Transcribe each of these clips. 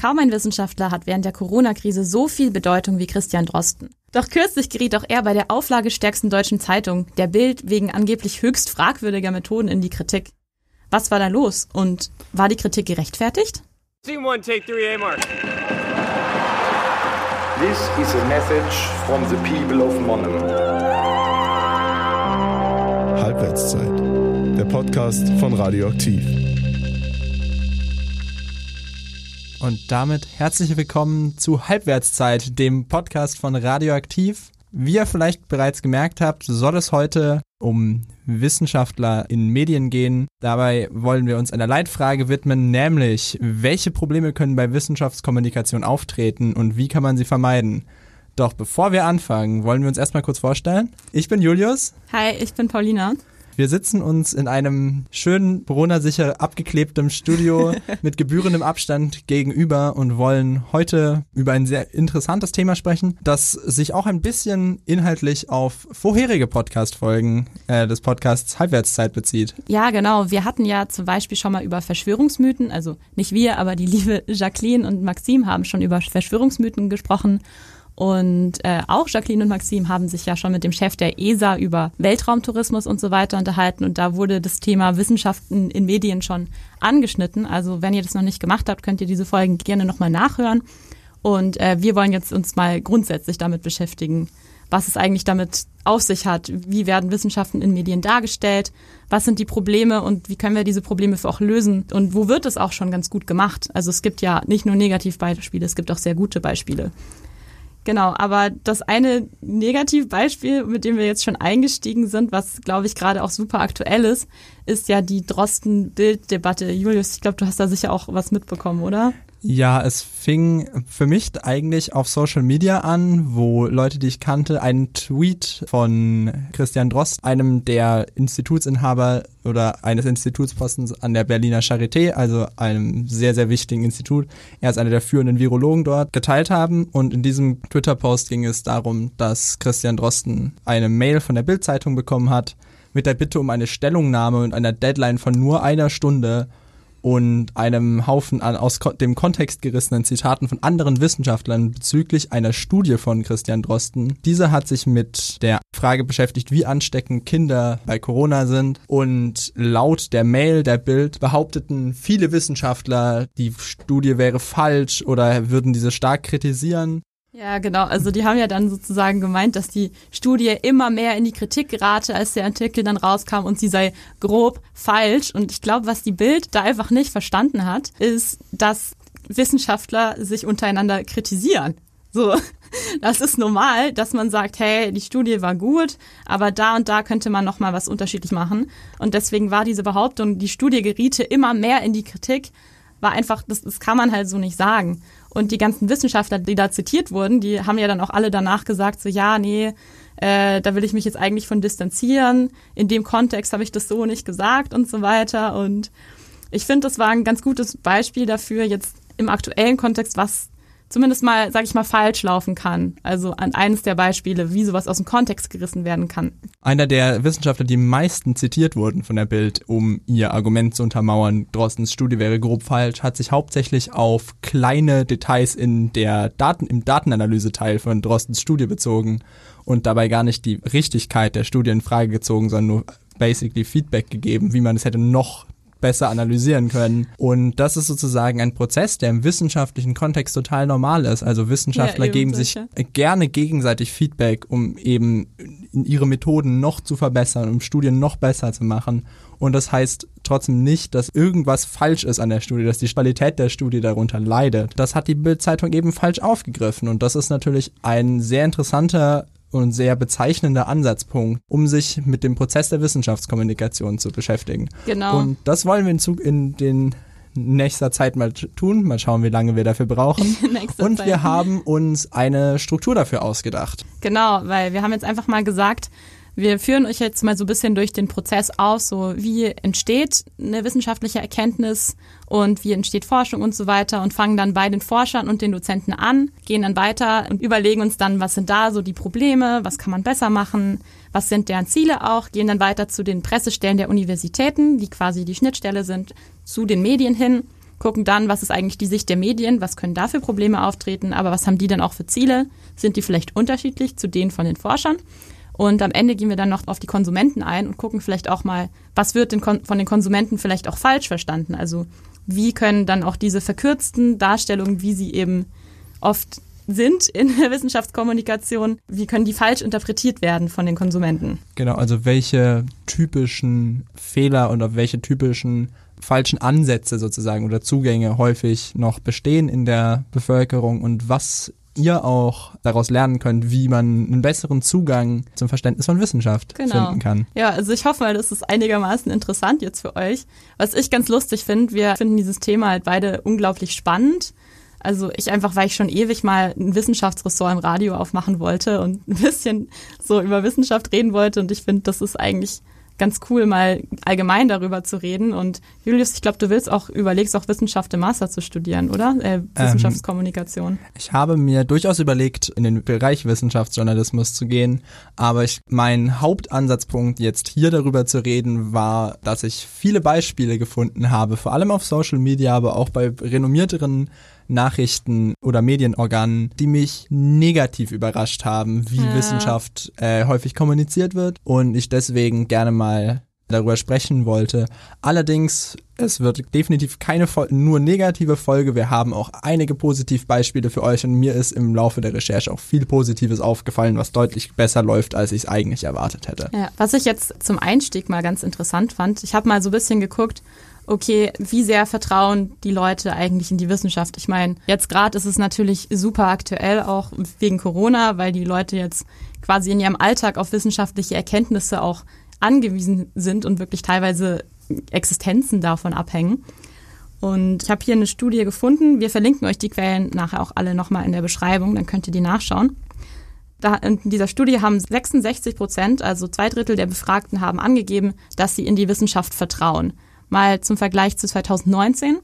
Kaum ein Wissenschaftler hat während der Corona-Krise so viel Bedeutung wie Christian Drosten. Doch kürzlich geriet auch er bei der auflagestärksten deutschen Zeitung, der Bild, wegen angeblich höchst fragwürdiger Methoden in die Kritik. Was war da los und war die Kritik gerechtfertigt? Team one, take three, A mark. This is a message from the people of Monum. Halbwertszeit. Der Podcast von Radioaktiv. Und damit herzlich willkommen zu Halbwertszeit, dem Podcast von Radioaktiv. Wie ihr vielleicht bereits gemerkt habt, soll es heute um Wissenschaftler in Medien gehen. Dabei wollen wir uns einer Leitfrage widmen, nämlich welche Probleme können bei Wissenschaftskommunikation auftreten und wie kann man sie vermeiden? Doch bevor wir anfangen, wollen wir uns erstmal kurz vorstellen. Ich bin Julius. Hi, ich bin Paulina. Wir sitzen uns in einem schönen Corona-sicher abgeklebtem Studio mit gebührendem Abstand gegenüber und wollen heute über ein sehr interessantes Thema sprechen, das sich auch ein bisschen inhaltlich auf vorherige Podcast-Folgen äh, des Podcasts Halbwertszeit bezieht. Ja, genau. Wir hatten ja zum Beispiel schon mal über Verschwörungsmythen, also nicht wir, aber die liebe Jacqueline und Maxim haben schon über Verschwörungsmythen gesprochen. Und äh, auch Jacqueline und Maxim haben sich ja schon mit dem Chef der ESA über Weltraumtourismus und so weiter unterhalten. Und da wurde das Thema Wissenschaften in Medien schon angeschnitten. Also wenn ihr das noch nicht gemacht habt, könnt ihr diese Folgen gerne nochmal nachhören. Und äh, wir wollen jetzt uns mal grundsätzlich damit beschäftigen, was es eigentlich damit auf sich hat. Wie werden Wissenschaften in Medien dargestellt? Was sind die Probleme und wie können wir diese Probleme auch lösen? Und wo wird es auch schon ganz gut gemacht? Also es gibt ja nicht nur Negativbeispiele, es gibt auch sehr gute Beispiele. Genau, aber das eine Negativbeispiel, mit dem wir jetzt schon eingestiegen sind, was glaube ich gerade auch super aktuell ist, ist ja die Drosten-Bild-Debatte. Julius, ich glaube, du hast da sicher auch was mitbekommen, oder? Ja, es fing für mich eigentlich auf Social Media an, wo Leute, die ich kannte, einen Tweet von Christian Drost, einem der Institutsinhaber oder eines Institutspostens an der Berliner Charité, also einem sehr, sehr wichtigen Institut. Er ist einer der führenden Virologen dort, geteilt haben. Und in diesem Twitter-Post ging es darum, dass Christian Drosten eine Mail von der Bild-Zeitung bekommen hat mit der Bitte um eine Stellungnahme und einer Deadline von nur einer Stunde und einem Haufen an aus dem Kontext gerissenen Zitaten von anderen Wissenschaftlern bezüglich einer Studie von Christian Drosten. Dieser hat sich mit der Frage beschäftigt, wie ansteckend Kinder bei Corona sind und laut der Mail der Bild behaupteten viele Wissenschaftler, die Studie wäre falsch oder würden diese stark kritisieren. Ja, genau. Also die haben ja dann sozusagen gemeint, dass die Studie immer mehr in die Kritik gerate, als der Artikel dann rauskam und sie sei grob falsch. Und ich glaube, was die Bild da einfach nicht verstanden hat, ist, dass Wissenschaftler sich untereinander kritisieren. So, das ist normal, dass man sagt, hey, die Studie war gut, aber da und da könnte man noch mal was unterschiedlich machen. Und deswegen war diese Behauptung, die Studie geriete immer mehr in die Kritik, war einfach, das, das kann man halt so nicht sagen. Und die ganzen Wissenschaftler, die da zitiert wurden, die haben ja dann auch alle danach gesagt, so ja, nee, äh, da will ich mich jetzt eigentlich von distanzieren. In dem Kontext habe ich das so nicht gesagt und so weiter. Und ich finde, das war ein ganz gutes Beispiel dafür, jetzt im aktuellen Kontext, was zumindest mal, sage ich mal, falsch laufen kann. Also an eines der Beispiele, wie sowas aus dem Kontext gerissen werden kann. Einer der Wissenschaftler, die meisten zitiert wurden von der Bild, um ihr Argument zu untermauern, Drostens Studie wäre grob falsch, hat sich hauptsächlich auf kleine Details in der Daten, im Datenanalyseteil von Drostens Studie bezogen und dabei gar nicht die Richtigkeit der Studie in Frage gezogen, sondern nur basically Feedback gegeben, wie man es hätte noch besser analysieren können. Und das ist sozusagen ein Prozess, der im wissenschaftlichen Kontext total normal ist. Also Wissenschaftler ja, geben sich gerne gegenseitig Feedback, um eben ihre Methoden noch zu verbessern, um Studien noch besser zu machen. Und das heißt trotzdem nicht, dass irgendwas falsch ist an der Studie, dass die Qualität der Studie darunter leidet. Das hat die Bild-Zeitung eben falsch aufgegriffen. Und das ist natürlich ein sehr interessanter und sehr bezeichnender Ansatzpunkt, um sich mit dem Prozess der Wissenschaftskommunikation zu beschäftigen. Genau. Und das wollen wir in, Zug in den nächster Zeit mal tun. Mal schauen, wie lange wir dafür brauchen. und Zeit. wir haben uns eine Struktur dafür ausgedacht. Genau, weil wir haben jetzt einfach mal gesagt, wir führen euch jetzt mal so ein bisschen durch den Prozess aus, so wie entsteht eine wissenschaftliche Erkenntnis und wie entsteht Forschung und so weiter und fangen dann bei den Forschern und den Dozenten an, gehen dann weiter und überlegen uns dann, was sind da so die Probleme, was kann man besser machen, was sind deren Ziele auch, gehen dann weiter zu den Pressestellen der Universitäten, die quasi die Schnittstelle sind zu den Medien hin gucken dann, was ist eigentlich die Sicht der Medien, was können da für Probleme auftreten, aber was haben die dann auch für Ziele? Sind die vielleicht unterschiedlich zu denen von den Forschern? Und am Ende gehen wir dann noch auf die Konsumenten ein und gucken vielleicht auch mal, was wird von den Konsumenten vielleicht auch falsch verstanden? Also wie können dann auch diese verkürzten Darstellungen, wie sie eben oft sind in der Wissenschaftskommunikation, wie können die falsch interpretiert werden von den Konsumenten? Genau, also welche typischen Fehler oder welche typischen falschen Ansätze sozusagen oder Zugänge häufig noch bestehen in der Bevölkerung und was ihr auch daraus lernen könnt, wie man einen besseren Zugang zum Verständnis von Wissenschaft genau. finden kann. Ja, also ich hoffe mal, das ist einigermaßen interessant jetzt für euch. Was ich ganz lustig finde, wir finden dieses Thema halt beide unglaublich spannend. Also ich einfach, weil ich schon ewig mal ein Wissenschaftsressort im Radio aufmachen wollte und ein bisschen so über Wissenschaft reden wollte und ich finde, das ist eigentlich ganz cool, mal allgemein darüber zu reden. Und Julius, ich glaube, du willst auch, überlegst auch Wissenschaft im Master zu studieren, oder? Äh, Wissenschaftskommunikation. Ähm, ich habe mir durchaus überlegt, in den Bereich Wissenschaftsjournalismus zu gehen. Aber ich, mein Hauptansatzpunkt, jetzt hier darüber zu reden, war, dass ich viele Beispiele gefunden habe, vor allem auf Social Media, aber auch bei renommierteren Nachrichten oder Medienorganen, die mich negativ überrascht haben, wie ja. Wissenschaft äh, häufig kommuniziert wird und ich deswegen gerne mal darüber sprechen wollte. Allerdings, es wird definitiv keine nur negative Folge. Wir haben auch einige Positivbeispiele für euch und mir ist im Laufe der Recherche auch viel Positives aufgefallen, was deutlich besser läuft, als ich es eigentlich erwartet hätte. Ja, was ich jetzt zum Einstieg mal ganz interessant fand, ich habe mal so ein bisschen geguckt, okay, wie sehr vertrauen die Leute eigentlich in die Wissenschaft? Ich meine, jetzt gerade ist es natürlich super aktuell, auch wegen Corona, weil die Leute jetzt quasi in ihrem Alltag auf wissenschaftliche Erkenntnisse auch angewiesen sind und wirklich teilweise Existenzen davon abhängen. Und ich habe hier eine Studie gefunden. Wir verlinken euch die Quellen nachher auch alle nochmal in der Beschreibung, dann könnt ihr die nachschauen. Da in dieser Studie haben 66 Prozent, also zwei Drittel der Befragten, haben angegeben, dass sie in die Wissenschaft vertrauen. Mal zum Vergleich zu 2019.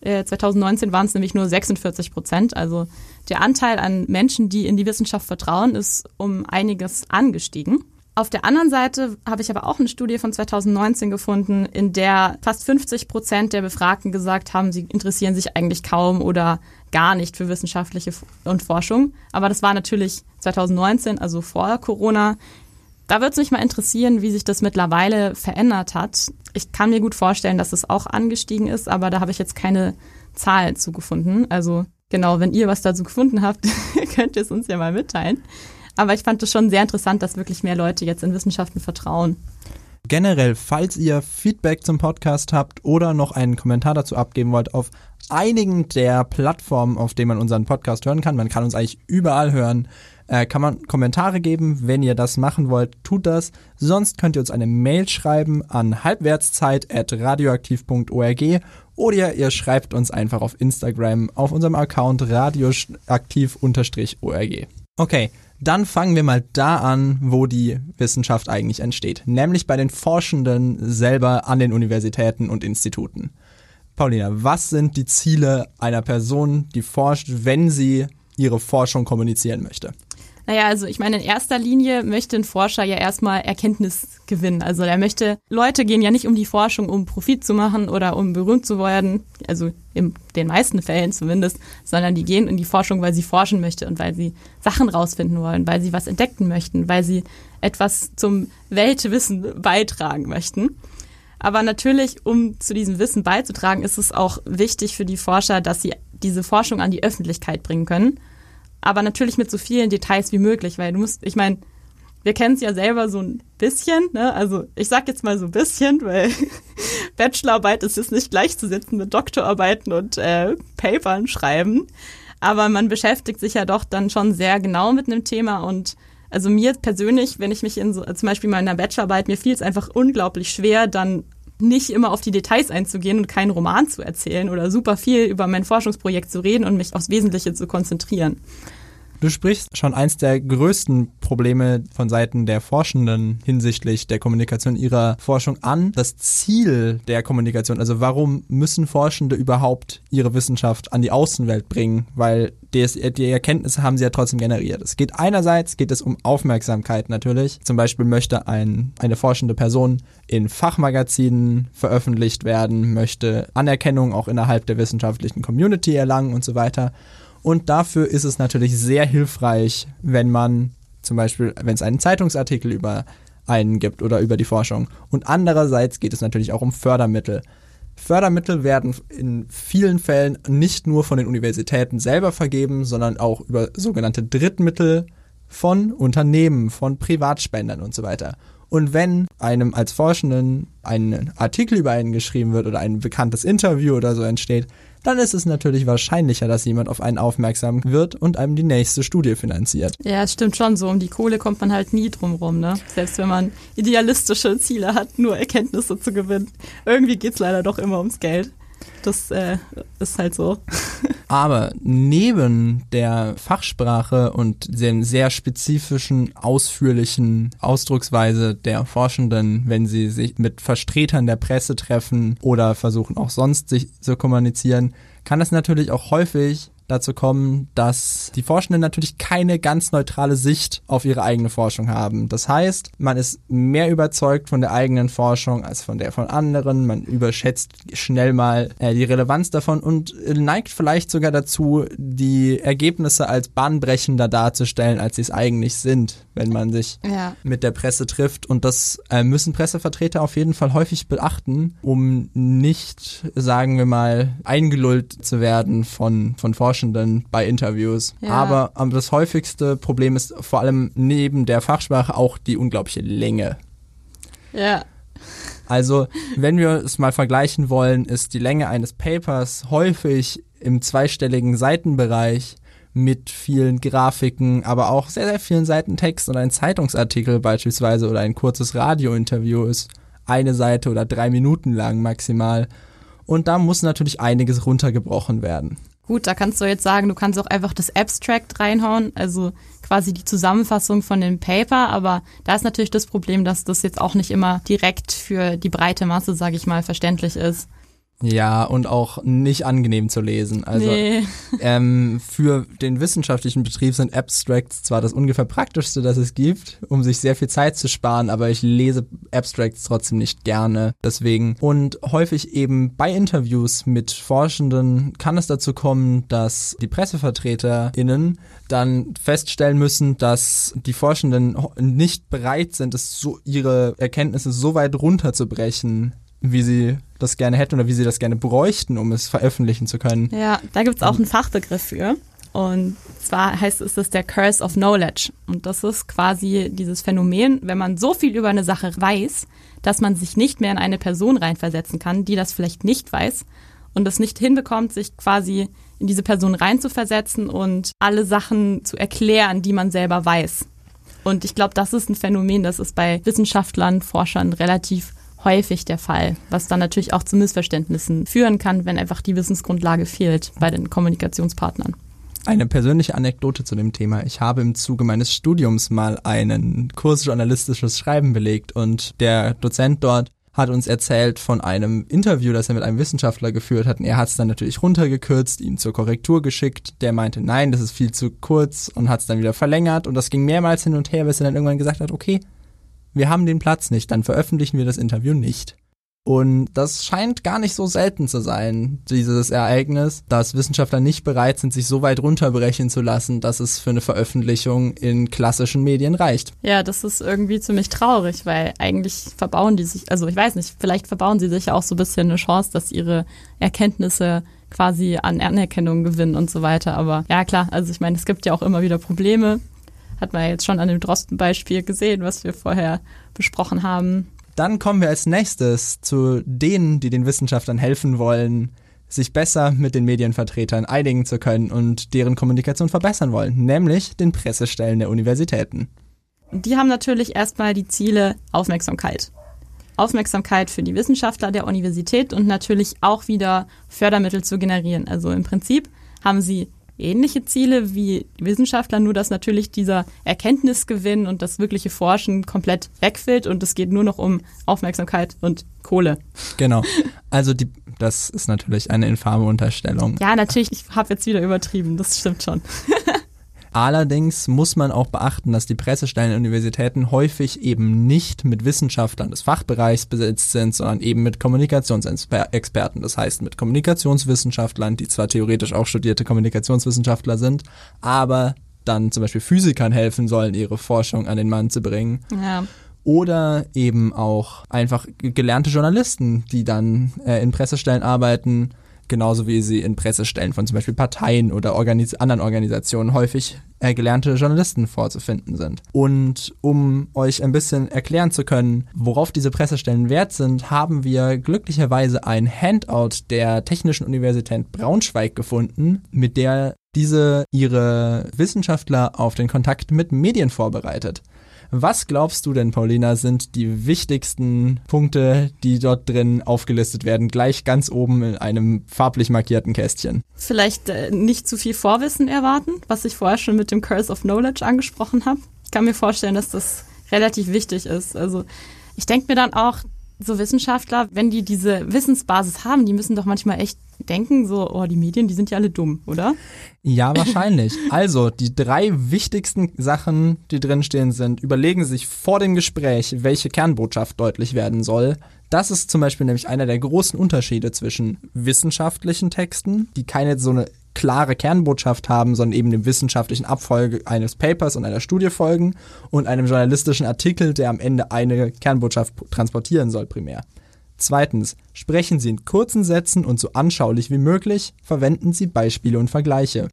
Äh, 2019 waren es nämlich nur 46 Prozent. Also der Anteil an Menschen, die in die Wissenschaft vertrauen, ist um einiges angestiegen. Auf der anderen Seite habe ich aber auch eine Studie von 2019 gefunden, in der fast 50 Prozent der Befragten gesagt haben, sie interessieren sich eigentlich kaum oder gar nicht für wissenschaftliche und Forschung. Aber das war natürlich 2019, also vor Corona. Da würde es mich mal interessieren, wie sich das mittlerweile verändert hat. Ich kann mir gut vorstellen, dass es auch angestiegen ist, aber da habe ich jetzt keine Zahlen zugefunden. Also genau, wenn ihr was dazu gefunden habt, könnt ihr es uns ja mal mitteilen. Aber ich fand es schon sehr interessant, dass wirklich mehr Leute jetzt in Wissenschaften vertrauen. Generell, falls ihr Feedback zum Podcast habt oder noch einen Kommentar dazu abgeben wollt, auf einigen der Plattformen, auf denen man unseren Podcast hören kann, man kann uns eigentlich überall hören, äh, kann man Kommentare geben. Wenn ihr das machen wollt, tut das. Sonst könnt ihr uns eine Mail schreiben an halbwertszeit.radioaktiv.org oder ihr schreibt uns einfach auf Instagram auf unserem Account radioaktiv-org. Okay, dann fangen wir mal da an, wo die Wissenschaft eigentlich entsteht, nämlich bei den Forschenden selber an den Universitäten und Instituten. Paulina, was sind die Ziele einer Person, die forscht, wenn sie ihre Forschung kommunizieren möchte? Naja, also ich meine, in erster Linie möchte ein Forscher ja erstmal Erkenntnis gewinnen. Also er möchte, Leute gehen ja nicht um die Forschung, um Profit zu machen oder um berühmt zu werden, also in den meisten Fällen zumindest, sondern die gehen in die Forschung, weil sie forschen möchte und weil sie Sachen rausfinden wollen, weil sie was entdecken möchten, weil sie etwas zum Weltwissen beitragen möchten. Aber natürlich, um zu diesem Wissen beizutragen, ist es auch wichtig für die Forscher, dass sie diese Forschung an die Öffentlichkeit bringen können aber natürlich mit so vielen Details wie möglich, weil du musst, ich meine, wir kennen es ja selber so ein bisschen, ne? Also ich sag jetzt mal so ein bisschen, weil Bachelorarbeit ist jetzt nicht gleichzusetzen mit Doktorarbeiten und äh, Papern schreiben. Aber man beschäftigt sich ja doch dann schon sehr genau mit einem Thema und also mir persönlich, wenn ich mich in so, zum Beispiel mal in einer Bachelorarbeit, mir fiel es einfach unglaublich schwer, dann nicht immer auf die Details einzugehen und keinen Roman zu erzählen oder super viel über mein Forschungsprojekt zu reden und mich aufs Wesentliche zu konzentrieren. Du sprichst schon eins der größten Probleme von Seiten der Forschenden hinsichtlich der Kommunikation ihrer Forschung an. Das Ziel der Kommunikation, also warum müssen Forschende überhaupt ihre Wissenschaft an die Außenwelt bringen? Weil die, die Erkenntnisse haben sie ja trotzdem generiert. Es geht einerseits geht es um Aufmerksamkeit natürlich. Zum Beispiel möchte ein, eine forschende Person in Fachmagazinen veröffentlicht werden, möchte Anerkennung auch innerhalb der wissenschaftlichen Community erlangen und so weiter. Und dafür ist es natürlich sehr hilfreich, wenn man zum Beispiel, wenn es einen Zeitungsartikel über einen gibt oder über die Forschung. Und andererseits geht es natürlich auch um Fördermittel. Fördermittel werden in vielen Fällen nicht nur von den Universitäten selber vergeben, sondern auch über sogenannte Drittmittel von Unternehmen, von Privatspendern und so weiter. Und wenn einem als Forschenden ein Artikel über einen geschrieben wird oder ein bekanntes Interview oder so entsteht, dann ist es natürlich wahrscheinlicher, dass jemand auf einen aufmerksam wird und einem die nächste Studie finanziert. Ja, es stimmt schon so. Um die Kohle kommt man halt nie drum rum, ne? Selbst wenn man idealistische Ziele hat, nur Erkenntnisse zu gewinnen. Irgendwie geht es leider doch immer ums Geld. Das äh, ist halt so. Aber neben der Fachsprache und den sehr spezifischen, ausführlichen Ausdrucksweise der Forschenden, wenn sie sich mit Vertretern der Presse treffen oder versuchen auch sonst sich zu kommunizieren, kann es natürlich auch häufig dazu kommen, dass die Forschenden natürlich keine ganz neutrale Sicht auf ihre eigene Forschung haben. Das heißt, man ist mehr überzeugt von der eigenen Forschung als von der von anderen. Man überschätzt schnell mal äh, die Relevanz davon und neigt vielleicht sogar dazu, die Ergebnisse als bahnbrechender darzustellen, als sie es eigentlich sind, wenn man sich ja. mit der Presse trifft. Und das äh, müssen Pressevertreter auf jeden Fall häufig beachten, um nicht, sagen wir mal, eingelullt zu werden von, von Forschern Forschenden bei Interviews. Ja. Aber das häufigste Problem ist vor allem neben der Fachsprache auch die unglaubliche Länge. Ja. Also, wenn wir es mal vergleichen wollen, ist die Länge eines Papers häufig im zweistelligen Seitenbereich mit vielen Grafiken, aber auch sehr, sehr vielen Seiten Text und ein Zeitungsartikel beispielsweise oder ein kurzes Radiointerview ist eine Seite oder drei Minuten lang maximal. Und da muss natürlich einiges runtergebrochen werden. Gut, da kannst du jetzt sagen, du kannst auch einfach das Abstract reinhauen, also quasi die Zusammenfassung von dem Paper, aber da ist natürlich das Problem, dass das jetzt auch nicht immer direkt für die breite Masse, sage ich mal, verständlich ist. Ja, und auch nicht angenehm zu lesen. Also nee. ähm, für den wissenschaftlichen Betrieb sind Abstracts zwar das ungefähr praktischste, das es gibt, um sich sehr viel Zeit zu sparen, aber ich lese Abstracts trotzdem nicht gerne. Deswegen. Und häufig eben bei Interviews mit Forschenden kann es dazu kommen, dass die PressevertreterInnen dann feststellen müssen, dass die Forschenden nicht bereit sind, es so, ihre Erkenntnisse so weit runterzubrechen, wie sie das gerne hätten oder wie sie das gerne bräuchten, um es veröffentlichen zu können. Ja, da gibt es auch einen Fachbegriff für. Und zwar heißt es das der Curse of Knowledge. Und das ist quasi dieses Phänomen, wenn man so viel über eine Sache weiß, dass man sich nicht mehr in eine Person reinversetzen kann, die das vielleicht nicht weiß und es nicht hinbekommt, sich quasi in diese Person reinzuversetzen und alle Sachen zu erklären, die man selber weiß. Und ich glaube, das ist ein Phänomen, das ist bei Wissenschaftlern, Forschern relativ häufig der Fall, was dann natürlich auch zu Missverständnissen führen kann, wenn einfach die Wissensgrundlage fehlt bei den Kommunikationspartnern. Eine persönliche Anekdote zu dem Thema. Ich habe im Zuge meines Studiums mal einen Kurs journalistisches Schreiben belegt und der Dozent dort hat uns erzählt von einem Interview, das er mit einem Wissenschaftler geführt hat. Und er hat es dann natürlich runtergekürzt, ihm zur Korrektur geschickt. Der meinte, nein, das ist viel zu kurz und hat es dann wieder verlängert. Und das ging mehrmals hin und her, bis er dann irgendwann gesagt hat, okay, wir haben den Platz nicht, dann veröffentlichen wir das Interview nicht. Und das scheint gar nicht so selten zu sein, dieses Ereignis, dass Wissenschaftler nicht bereit sind, sich so weit runterbrechen zu lassen, dass es für eine Veröffentlichung in klassischen Medien reicht. Ja, das ist irgendwie ziemlich traurig, weil eigentlich verbauen die sich, also ich weiß nicht, vielleicht verbauen sie sich ja auch so ein bisschen eine Chance, dass ihre Erkenntnisse quasi an Anerkennung gewinnen und so weiter. Aber ja, klar, also ich meine, es gibt ja auch immer wieder Probleme hat man jetzt schon an dem Drosten-Beispiel gesehen, was wir vorher besprochen haben. Dann kommen wir als nächstes zu denen, die den Wissenschaftlern helfen wollen, sich besser mit den Medienvertretern einigen zu können und deren Kommunikation verbessern wollen, nämlich den Pressestellen der Universitäten. Die haben natürlich erstmal die Ziele Aufmerksamkeit. Aufmerksamkeit für die Wissenschaftler der Universität und natürlich auch wieder Fördermittel zu generieren. Also im Prinzip haben sie ähnliche Ziele wie Wissenschaftler, nur dass natürlich dieser Erkenntnisgewinn und das wirkliche Forschen komplett wegfällt und es geht nur noch um Aufmerksamkeit und Kohle. Genau. Also die, das ist natürlich eine infame Unterstellung. Ja, natürlich, ich habe jetzt wieder übertrieben, das stimmt schon. Allerdings muss man auch beachten, dass die Pressestellen an Universitäten häufig eben nicht mit Wissenschaftlern des Fachbereichs besetzt sind, sondern eben mit Kommunikationsexperten. Das heißt mit Kommunikationswissenschaftlern, die zwar theoretisch auch studierte Kommunikationswissenschaftler sind, aber dann zum Beispiel Physikern helfen sollen, ihre Forschung an den Mann zu bringen. Ja. Oder eben auch einfach gelernte Journalisten, die dann äh, in Pressestellen arbeiten, genauso wie sie in Pressestellen von zum Beispiel Parteien oder Organis anderen Organisationen häufig äh, gelernte Journalisten vorzufinden sind. Und um euch ein bisschen erklären zu können, worauf diese Pressestellen wert sind, haben wir glücklicherweise ein Handout der Technischen Universität Braunschweig gefunden, mit der diese ihre Wissenschaftler auf den Kontakt mit Medien vorbereitet. Was glaubst du denn, Paulina, sind die wichtigsten Punkte, die dort drin aufgelistet werden, gleich ganz oben in einem farblich markierten Kästchen? Vielleicht äh, nicht zu viel Vorwissen erwarten, was ich vorher schon mit dem Curse of Knowledge angesprochen habe. Ich kann mir vorstellen, dass das relativ wichtig ist. Also ich denke mir dann auch, so Wissenschaftler, wenn die diese Wissensbasis haben, die müssen doch manchmal echt denken, so, oh, die Medien, die sind ja alle dumm, oder? Ja, wahrscheinlich. also, die drei wichtigsten Sachen, die drinstehen, sind, überlegen sich vor dem Gespräch, welche Kernbotschaft deutlich werden soll. Das ist zum Beispiel nämlich einer der großen Unterschiede zwischen wissenschaftlichen Texten, die keine so eine klare Kernbotschaft haben, sondern eben dem wissenschaftlichen Abfolge eines Papers und einer Studie folgen und einem journalistischen Artikel, der am Ende eine Kernbotschaft transportieren soll primär. Zweitens, sprechen Sie in kurzen Sätzen und so anschaulich wie möglich, verwenden Sie Beispiele und Vergleiche.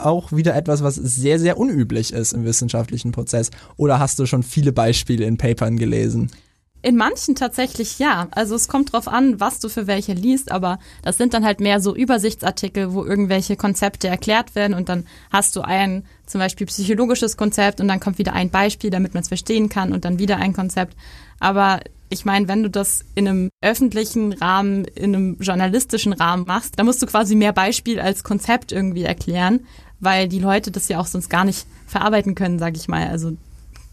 Auch wieder etwas, was sehr, sehr unüblich ist im wissenschaftlichen Prozess. Oder hast du schon viele Beispiele in Papern gelesen? In manchen tatsächlich ja. Also es kommt drauf an, was du für welche liest, aber das sind dann halt mehr so Übersichtsartikel, wo irgendwelche Konzepte erklärt werden und dann hast du ein zum Beispiel psychologisches Konzept und dann kommt wieder ein Beispiel, damit man es verstehen kann und dann wieder ein Konzept. Aber ich meine, wenn du das in einem öffentlichen Rahmen, in einem journalistischen Rahmen machst, dann musst du quasi mehr Beispiel als Konzept irgendwie erklären, weil die Leute das ja auch sonst gar nicht verarbeiten können, sag ich mal. Also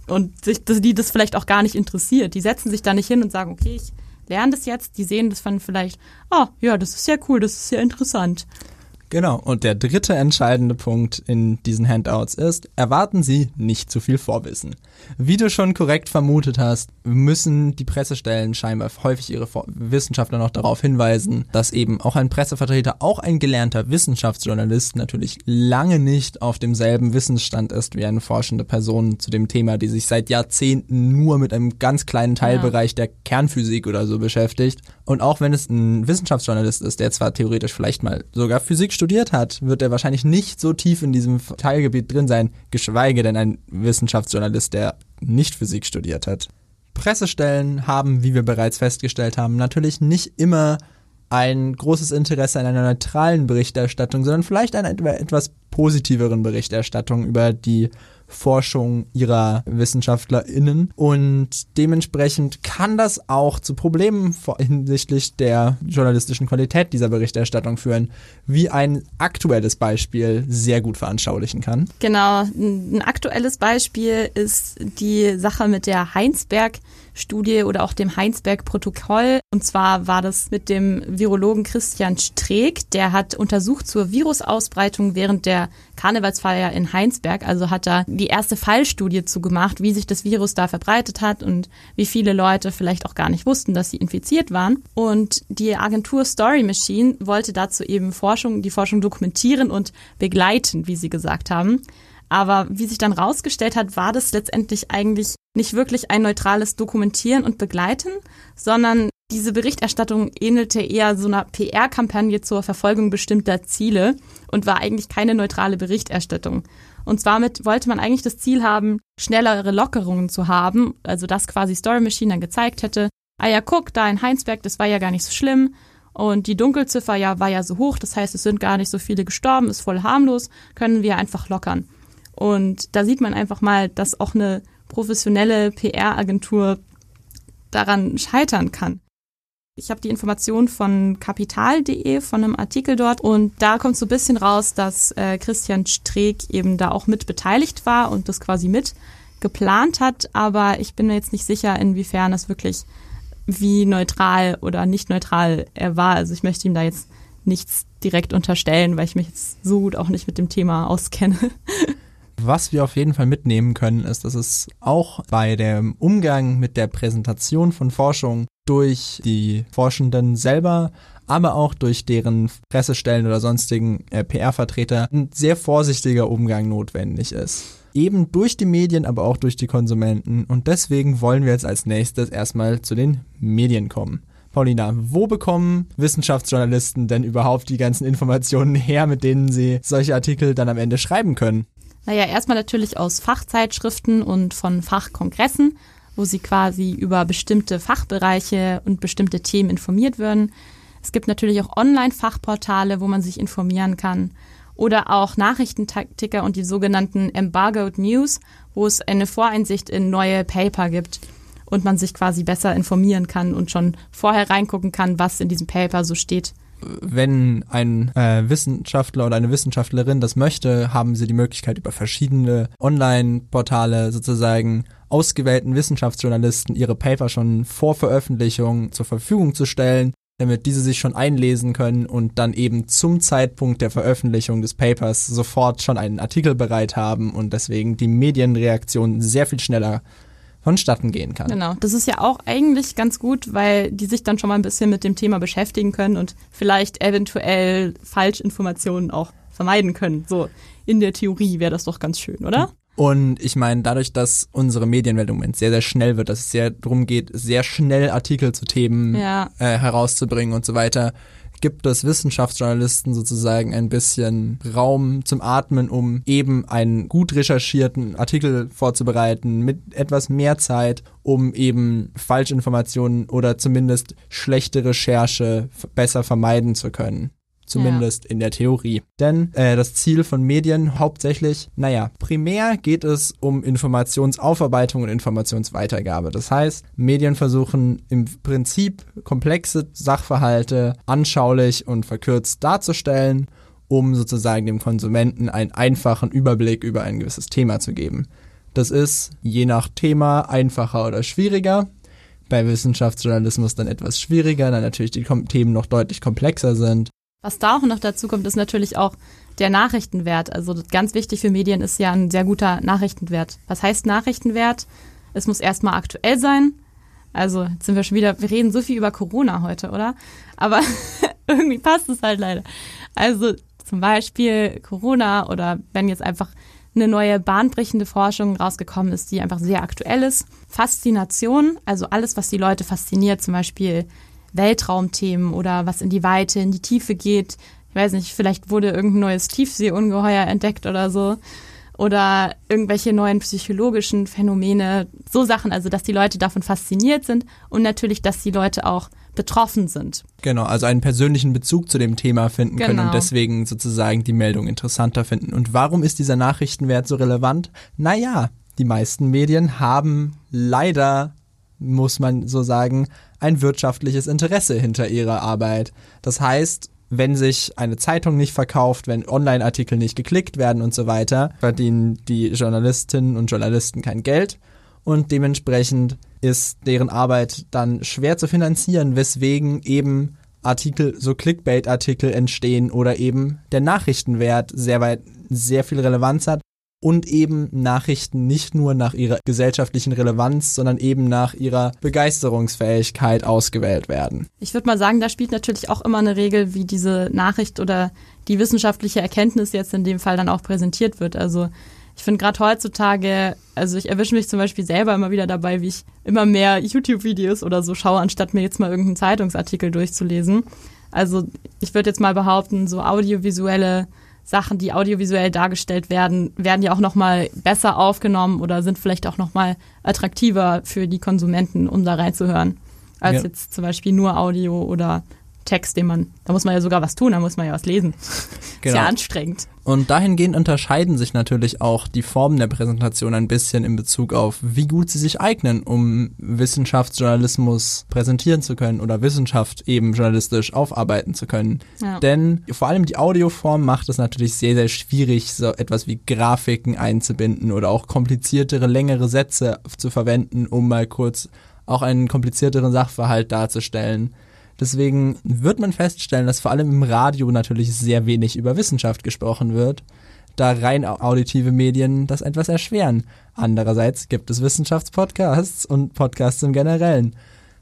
und sich, dass die das vielleicht auch gar nicht interessiert. Die setzen sich da nicht hin und sagen, okay, ich lerne das jetzt. Die sehen das von vielleicht, oh, ja, das ist ja cool, das ist ja interessant. Genau, und der dritte entscheidende Punkt in diesen Handouts ist, erwarten Sie nicht zu viel Vorwissen. Wie du schon korrekt vermutet hast, müssen die Pressestellen scheinbar häufig ihre Wissenschaftler noch darauf hinweisen, dass eben auch ein Pressevertreter, auch ein gelernter Wissenschaftsjournalist natürlich lange nicht auf demselben Wissensstand ist wie eine forschende Person zu dem Thema, die sich seit Jahrzehnten nur mit einem ganz kleinen Teilbereich ja. der Kernphysik oder so beschäftigt. Und auch wenn es ein Wissenschaftsjournalist ist, der zwar theoretisch vielleicht mal sogar Physik studiert hat, wird er wahrscheinlich nicht so tief in diesem Teilgebiet drin sein, geschweige denn ein Wissenschaftsjournalist, der nicht Physik studiert hat. Pressestellen haben, wie wir bereits festgestellt haben, natürlich nicht immer ein großes Interesse an einer neutralen Berichterstattung, sondern vielleicht an etwas positiveren Berichterstattung über die Forschung ihrer WissenschaftlerInnen und dementsprechend kann das auch zu Problemen hinsichtlich der journalistischen Qualität dieser Berichterstattung führen, wie ein aktuelles Beispiel sehr gut veranschaulichen kann. Genau, ein aktuelles Beispiel ist die Sache mit der Heinsberg Studie oder auch dem Heinsberg-Protokoll. Und zwar war das mit dem Virologen Christian Streeck. Der hat untersucht zur Virusausbreitung während der Karnevalsfeier in Heinsberg. Also hat er die erste Fallstudie zugemacht, wie sich das Virus da verbreitet hat und wie viele Leute vielleicht auch gar nicht wussten, dass sie infiziert waren. Und die Agentur Story Machine wollte dazu eben Forschung, die Forschung dokumentieren und begleiten, wie sie gesagt haben. Aber wie sich dann rausgestellt hat, war das letztendlich eigentlich nicht wirklich ein neutrales Dokumentieren und Begleiten, sondern diese Berichterstattung ähnelte eher so einer PR-Kampagne zur Verfolgung bestimmter Ziele und war eigentlich keine neutrale Berichterstattung. Und zwar mit wollte man eigentlich das Ziel haben, schnellere Lockerungen zu haben, also das quasi Story Machine dann gezeigt hätte. Ah ja, guck, da in Heinsberg, das war ja gar nicht so schlimm. Und die Dunkelziffer ja war ja so hoch, das heißt, es sind gar nicht so viele gestorben, ist voll harmlos, können wir einfach lockern. Und da sieht man einfach mal, dass auch eine professionelle PR-Agentur daran scheitern kann. Ich habe die Information von kapital.de, von einem Artikel dort und da kommt so ein bisschen raus, dass äh, Christian Streeck eben da auch mit beteiligt war und das quasi mit geplant hat, aber ich bin mir jetzt nicht sicher, inwiefern das wirklich wie neutral oder nicht neutral er war. Also ich möchte ihm da jetzt nichts direkt unterstellen, weil ich mich jetzt so gut auch nicht mit dem Thema auskenne. Was wir auf jeden Fall mitnehmen können, ist, dass es auch bei dem Umgang mit der Präsentation von Forschung durch die Forschenden selber, aber auch durch deren Pressestellen oder sonstigen äh, PR-Vertreter ein sehr vorsichtiger Umgang notwendig ist. Eben durch die Medien, aber auch durch die Konsumenten. Und deswegen wollen wir jetzt als nächstes erstmal zu den Medien kommen. Paulina, wo bekommen Wissenschaftsjournalisten denn überhaupt die ganzen Informationen her, mit denen sie solche Artikel dann am Ende schreiben können? Naja, erstmal natürlich aus Fachzeitschriften und von Fachkongressen, wo sie quasi über bestimmte Fachbereiche und bestimmte Themen informiert werden. Es gibt natürlich auch Online-Fachportale, wo man sich informieren kann. Oder auch Nachrichtenticker und die sogenannten Embargoed News, wo es eine Voreinsicht in neue Paper gibt und man sich quasi besser informieren kann und schon vorher reingucken kann, was in diesem Paper so steht wenn ein äh, Wissenschaftler oder eine Wissenschaftlerin das möchte, haben sie die Möglichkeit, über verschiedene Online-Portale sozusagen ausgewählten Wissenschaftsjournalisten ihre Paper schon vor Veröffentlichung zur Verfügung zu stellen, damit diese sich schon einlesen können und dann eben zum Zeitpunkt der Veröffentlichung des Papers sofort schon einen Artikel bereit haben und deswegen die Medienreaktion sehr viel schneller vonstatten gehen kann. Genau, das ist ja auch eigentlich ganz gut, weil die sich dann schon mal ein bisschen mit dem Thema beschäftigen können und vielleicht eventuell Falschinformationen auch vermeiden können. So in der Theorie wäre das doch ganz schön, oder? Und ich meine, dadurch, dass unsere Medienwelt im Moment sehr, sehr schnell wird, dass es sehr darum geht, sehr schnell Artikel zu Themen ja. äh, herauszubringen und so weiter, gibt es Wissenschaftsjournalisten sozusagen ein bisschen Raum zum Atmen, um eben einen gut recherchierten Artikel vorzubereiten mit etwas mehr Zeit, um eben Falschinformationen oder zumindest schlechte Recherche besser vermeiden zu können. Zumindest ja. in der Theorie. Denn äh, das Ziel von Medien hauptsächlich, naja, primär geht es um Informationsaufarbeitung und Informationsweitergabe. Das heißt, Medien versuchen im Prinzip komplexe Sachverhalte anschaulich und verkürzt darzustellen, um sozusagen dem Konsumenten einen einfachen Überblick über ein gewisses Thema zu geben. Das ist je nach Thema einfacher oder schwieriger. Bei Wissenschaftsjournalismus dann etwas schwieriger, da natürlich die Themen noch deutlich komplexer sind. Was da auch noch dazu kommt, ist natürlich auch der Nachrichtenwert. Also ganz wichtig für Medien ist ja ein sehr guter Nachrichtenwert. Was heißt Nachrichtenwert? Es muss erstmal aktuell sein. Also jetzt sind wir schon wieder, wir reden so viel über Corona heute, oder? Aber irgendwie passt es halt leider. Also zum Beispiel Corona oder wenn jetzt einfach eine neue bahnbrechende Forschung rausgekommen ist, die einfach sehr aktuell ist. Faszination, also alles, was die Leute fasziniert, zum Beispiel Weltraumthemen oder was in die Weite, in die Tiefe geht. Ich weiß nicht, vielleicht wurde irgendein neues Tiefseeungeheuer entdeckt oder so. Oder irgendwelche neuen psychologischen Phänomene. So Sachen, also dass die Leute davon fasziniert sind und natürlich, dass die Leute auch betroffen sind. Genau, also einen persönlichen Bezug zu dem Thema finden genau. können und genau. deswegen sozusagen die Meldung interessanter finden. Und warum ist dieser Nachrichtenwert so relevant? Naja, die meisten Medien haben leider muss man so sagen, ein wirtschaftliches Interesse hinter ihrer Arbeit. Das heißt, wenn sich eine Zeitung nicht verkauft, wenn Online-Artikel nicht geklickt werden und so weiter, verdienen die Journalistinnen und Journalisten kein Geld und dementsprechend ist deren Arbeit dann schwer zu finanzieren, weswegen eben Artikel, so Clickbait-Artikel entstehen oder eben der Nachrichtenwert sehr weit, sehr viel Relevanz hat und eben Nachrichten nicht nur nach ihrer gesellschaftlichen Relevanz, sondern eben nach ihrer Begeisterungsfähigkeit ausgewählt werden. Ich würde mal sagen, da spielt natürlich auch immer eine Regel, wie diese Nachricht oder die wissenschaftliche Erkenntnis jetzt in dem Fall dann auch präsentiert wird. Also ich finde gerade heutzutage, also ich erwische mich zum Beispiel selber immer wieder dabei, wie ich immer mehr YouTube-Videos oder so schaue, anstatt mir jetzt mal irgendeinen Zeitungsartikel durchzulesen. Also ich würde jetzt mal behaupten, so audiovisuelle Sachen, die audiovisuell dargestellt werden, werden ja auch nochmal besser aufgenommen oder sind vielleicht auch nochmal attraktiver für die Konsumenten, um da reinzuhören, als ja. jetzt zum Beispiel nur Audio oder Text, den man, da muss man ja sogar was tun, da muss man ja was lesen. Genau. Ist ja anstrengend. Und dahingehend unterscheiden sich natürlich auch die Formen der Präsentation ein bisschen in Bezug auf, wie gut sie sich eignen, um Wissenschaftsjournalismus präsentieren zu können oder Wissenschaft eben journalistisch aufarbeiten zu können. Ja. Denn vor allem die Audioform macht es natürlich sehr, sehr schwierig, so etwas wie Grafiken einzubinden oder auch kompliziertere, längere Sätze zu verwenden, um mal kurz auch einen komplizierteren Sachverhalt darzustellen. Deswegen wird man feststellen, dass vor allem im Radio natürlich sehr wenig über Wissenschaft gesprochen wird, da rein auditive Medien das etwas erschweren. Andererseits gibt es Wissenschaftspodcasts und Podcasts im Generellen.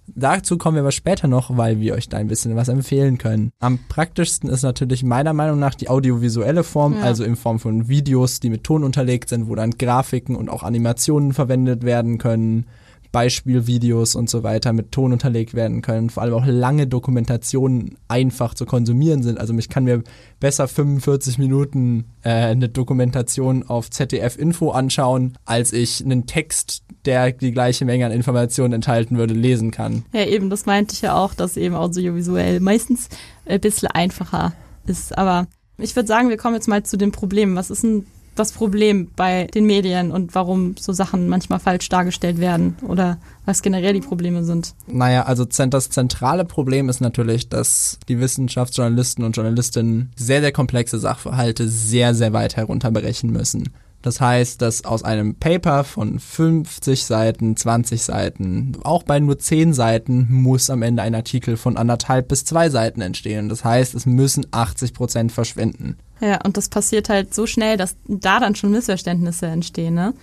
Dazu kommen wir aber später noch, weil wir euch da ein bisschen was empfehlen können. Am praktischsten ist natürlich meiner Meinung nach die audiovisuelle Form, Ja. also in Form von Videos, die mit Ton unterlegt sind, wo dann Grafiken und auch Animationen verwendet werden können. Beispielvideos und so weiter mit Ton unterlegt werden können, vor allem auch lange Dokumentationen einfach zu konsumieren sind. Also ich kann mir besser 45 Minuten äh, eine Dokumentation auf ZDF Info anschauen, als ich einen Text, der die gleiche Menge an Informationen enthalten würde, lesen kann. Ja, eben, das meinte ich ja auch, dass eben audiovisuell meistens ein bisschen einfacher ist. Aber ich würde sagen, wir kommen jetzt mal zu den Problemen. Was ist denn das Problem bei den Medien und warum so Sachen manchmal falsch dargestellt werden oder was generell die Probleme sind? Naja, also das zentrale Problem ist natürlich, dass die Wissenschaftsjournalisten und Journalistinnen sehr, sehr komplexe Sachverhalte sehr, sehr weit herunterbrechen müssen. Das heißt, dass aus einem Paper von 50 Seiten, 20 Seiten, auch bei nur 10 Seiten muss am Ende ein Artikel von anderthalb bis zwei Seiten entstehen. Das heißt, es müssen 80 Prozent verschwinden. Ja, und das passiert halt so schnell, dass da dann schon Missverständnisse entstehen, ne?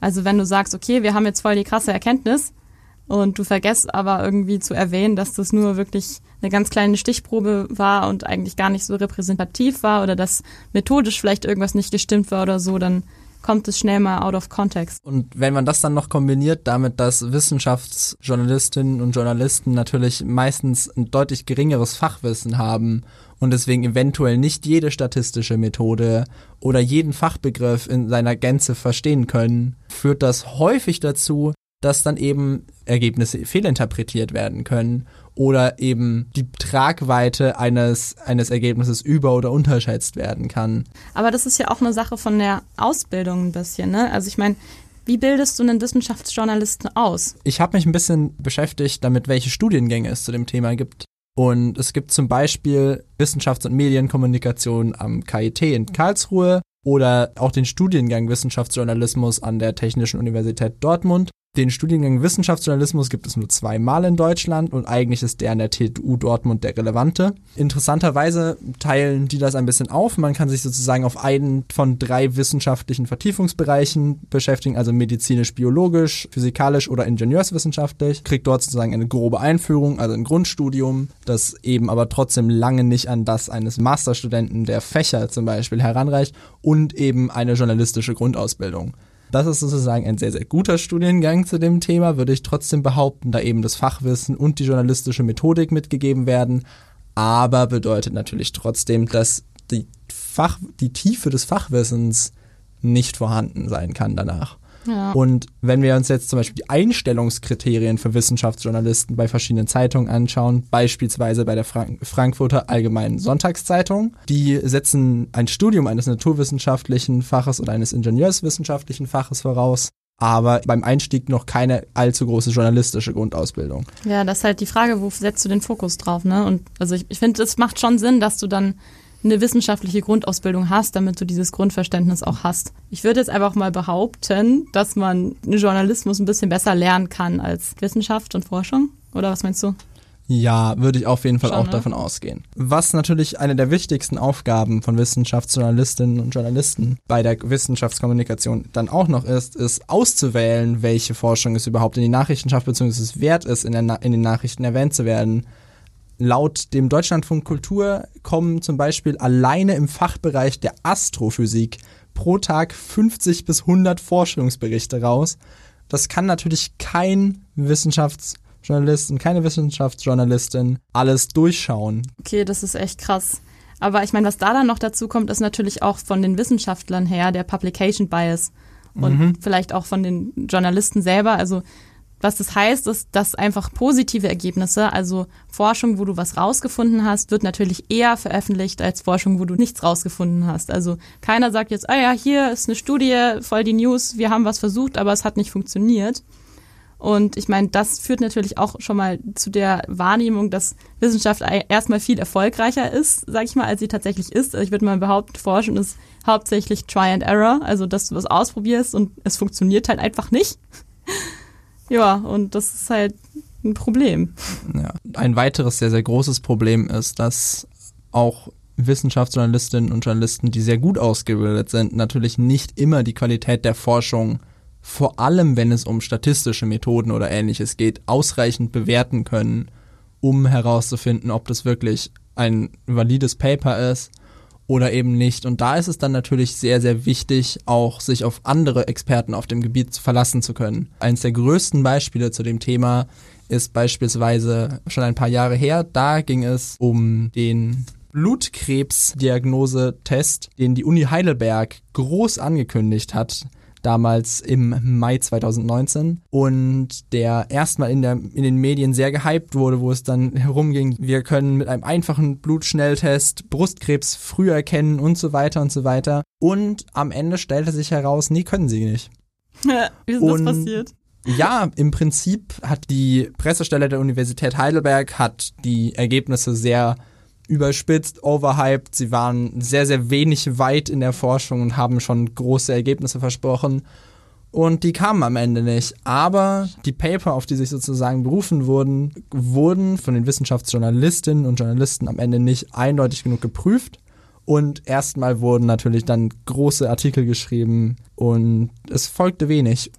Also wenn du sagst, okay, wir haben jetzt voll die krasse Erkenntnis und du vergisst aber irgendwie zu erwähnen, dass das nur wirklich eine ganz kleine Stichprobe war und eigentlich gar nicht so repräsentativ war oder dass methodisch vielleicht irgendwas nicht gestimmt war oder so, dann kommt es schnell mal out of context. Und wenn man das dann noch kombiniert damit, dass Wissenschaftsjournalistinnen und Journalisten natürlich meistens ein deutlich geringeres Fachwissen haben und deswegen eventuell nicht jede statistische Methode oder jeden Fachbegriff in seiner Gänze verstehen können, führt das häufig dazu, dass dann eben Ergebnisse fehlinterpretiert werden können oder eben die Tragweite eines, eines Ergebnisses über- oder unterschätzt werden kann. Aber das ist ja auch eine Sache von der Ausbildung ein bisschen, ne? Also ich meine, wie bildest du einen Wissenschaftsjournalisten aus? Ich habe mich ein bisschen beschäftigt damit, welche Studiengänge es zu dem Thema gibt. Und es gibt zum Beispiel Wissenschafts- und Medienkommunikation am KIT in Karlsruhe oder auch den Studiengang Wissenschaftsjournalismus an der Technischen Universität Dortmund. Den Studiengang Wissenschaftsjournalismus gibt es nur zweimal in Deutschland und eigentlich ist der an der TU Dortmund der relevante. Interessanterweise teilen die das ein bisschen auf. Man kann sich sozusagen auf einen von drei wissenschaftlichen Vertiefungsbereichen beschäftigen, also medizinisch-biologisch, physikalisch oder ingenieurswissenschaftlich. Kriegt dort sozusagen eine grobe Einführung, also ein Grundstudium, das eben aber trotzdem lange nicht an das eines Masterstudenten der Fächer zum Beispiel heranreicht und eben eine journalistische Grundausbildung. Das ist sozusagen ein sehr, sehr guter Studiengang zu dem Thema, würde ich trotzdem behaupten, da eben das Fachwissen und die journalistische Methodik mitgegeben werden. Aber bedeutet natürlich trotzdem, dass die, Fach, die Tiefe des Fachwissens nicht vorhanden sein kann danach. Ja. Und wenn wir uns jetzt zum Beispiel die Einstellungskriterien für Wissenschaftsjournalisten bei verschiedenen Zeitungen anschauen, beispielsweise bei der Frank Frankfurter Allgemeinen Sonntagszeitung, die setzen ein Studium eines naturwissenschaftlichen Faches oder eines ingenieurswissenschaftlichen Faches voraus, aber beim Einstieg noch keine allzu große journalistische Grundausbildung. Ja, das ist halt die Frage, wo setzt du den Fokus drauf, ne? Und also ich, ich finde, es macht schon Sinn, dass du dann eine wissenschaftliche Grundausbildung hast, damit du dieses Grundverständnis auch hast. Ich würde jetzt einfach mal behaupten, dass man Journalismus ein bisschen besser lernen kann als Wissenschaft und Forschung. Oder was meinst du? Ja, würde ich auf jeden Fall Schon, auch ne? davon ausgehen. Was natürlich eine der wichtigsten Aufgaben von Wissenschaftsjournalistinnen und Journalisten bei der Wissenschaftskommunikation dann auch noch ist, ist auszuwählen, welche Forschung es überhaupt in die Nachrichten schafft, beziehungsweise es wert ist, in, in den Nachrichten erwähnt zu werden. Laut dem Deutschlandfunk Kultur kommen zum Beispiel alleine im Fachbereich der Astrophysik pro Tag 50 bis 100 Forschungsberichte raus. Das kann natürlich kein Wissenschaftsjournalist und keine Wissenschaftsjournalistin alles durchschauen. Okay, das ist echt krass. Aber ich meine, was da dann noch dazu kommt, ist natürlich auch von den Wissenschaftlern her der Publication Bias und vielleicht auch von den Journalisten selber. Also Was das heißt, ist, dass einfach positive Ergebnisse, also Forschung, wo du was rausgefunden hast, wird natürlich eher veröffentlicht als Forschung, wo du nichts rausgefunden hast. Also keiner sagt jetzt, ah ja, hier ist eine Studie, voll die News, wir haben was versucht, aber es hat nicht funktioniert. Und ich meine, das führt natürlich auch schon mal zu der Wahrnehmung, dass Wissenschaft erstmal viel erfolgreicher ist, sag ich mal, als sie tatsächlich ist. Also ich würde mal behaupten, Forschen ist hauptsächlich Try and Error, also dass du was ausprobierst und es funktioniert halt einfach nicht. Ja, und das ist halt ein Problem. Ja. Ein weiteres sehr, sehr großes Problem ist, dass auch Wissenschaftsjournalistinnen und Journalisten, die sehr gut ausgebildet sind, natürlich nicht immer die Qualität der Forschung vor allem wenn es um statistische Methoden oder ähnliches geht, ausreichend bewerten können, um herauszufinden, ob das wirklich ein valides Paper ist oder eben nicht. Und da ist es dann natürlich sehr, sehr wichtig, auch sich auf andere Experten auf dem Gebiet verlassen zu können. Eines der größten Beispiele zu dem Thema ist beispielsweise schon ein paar Jahre her. Da ging es um den Blutkrebsdiagnosetest, den die Uni Heidelberg groß angekündigt hat damals im Mai 2019 und der erstmal in, der, in den Medien sehr gehypt wurde, wo es dann herumging, wir können mit einem einfachen Blutschnelltest Brustkrebs früh erkennen und so weiter und so weiter. Und am Ende stellte sich heraus, nee, können sie nicht. Wie ist und das passiert? Ja, im Prinzip hat die Pressestelle der Universität Heidelberg hat die Ergebnisse sehr überspitzt, overhyped. Sie waren sehr, sehr wenig weit in der Forschung und haben schon große Ergebnisse versprochen. Und die kamen am Ende nicht. Aber die Paper, auf die sich sozusagen berufen wurden, wurden von den Wissenschaftsjournalistinnen und Journalisten am Ende nicht eindeutig genug geprüft. Und erstmal wurden natürlich dann große Artikel geschrieben und es folgte wenig.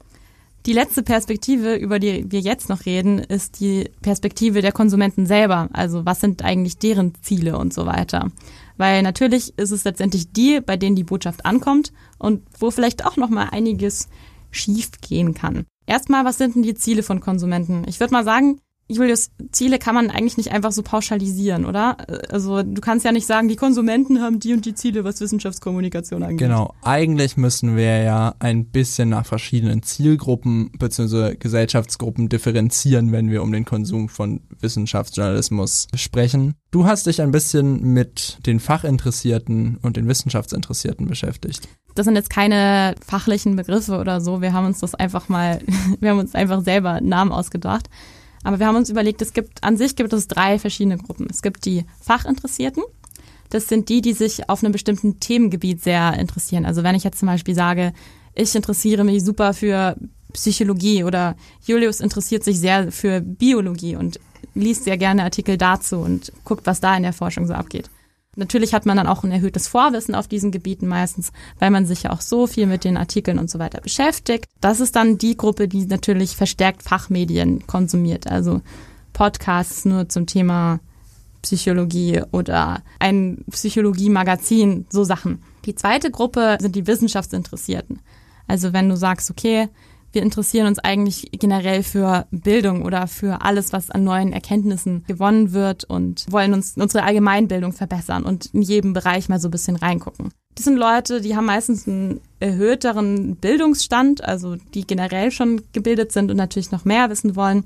Die letzte Perspektive, über die wir jetzt noch reden, ist die Perspektive der Konsumenten selber. Also was sind eigentlich deren Ziele und so weiter. Weil natürlich ist es letztendlich die, bei denen die Botschaft ankommt und wo vielleicht auch noch mal einiges schief gehen kann. Erstmal, was sind denn die Ziele von Konsumenten? Ich würde mal sagen, Julius, Ziele kann man eigentlich nicht einfach so pauschalisieren, oder? Also du kannst ja nicht sagen, die Konsumenten haben die und die Ziele, was Wissenschaftskommunikation angeht. Genau, eigentlich müssen wir ja ein bisschen nach verschiedenen Zielgruppen bzw. Gesellschaftsgruppen differenzieren, wenn wir um den Konsum von Wissenschaftsjournalismus sprechen. Du hast dich ein bisschen mit den Fachinteressierten und den Wissenschaftsinteressierten beschäftigt. Das sind jetzt keine fachlichen Begriffe oder so. Wir haben uns das einfach mal, wir haben uns einfach selber Namen ausgedacht. Aber wir haben uns überlegt, es gibt, an sich gibt es drei verschiedene Gruppen. Es gibt die Fachinteressierten. Das sind die, die sich auf einem bestimmten Themengebiet sehr interessieren. Also wenn ich jetzt zum Beispiel sage, ich interessiere mich super für Psychologie oder Julius interessiert sich sehr für Biologie und liest sehr gerne Artikel dazu und guckt, was da in der Forschung so abgeht. Natürlich hat man dann auch ein erhöhtes Vorwissen auf diesen Gebieten meistens, weil man sich ja auch so viel mit den Artikeln und so weiter beschäftigt. Das ist dann die Gruppe, die natürlich verstärkt Fachmedien konsumiert, also Podcasts nur zum Thema Psychologie oder ein Psychologie-Magazin, so Sachen. Die zweite Gruppe sind die Wissenschaftsinteressierten. Also wenn du sagst, okay, wir interessieren uns eigentlich generell für Bildung oder für alles, was an neuen Erkenntnissen gewonnen wird und wollen uns unsere Allgemeinbildung verbessern und in jedem Bereich mal so ein bisschen reingucken. Das sind Leute, die haben meistens einen erhöhteren Bildungsstand, also die generell schon gebildet sind und natürlich noch mehr wissen wollen.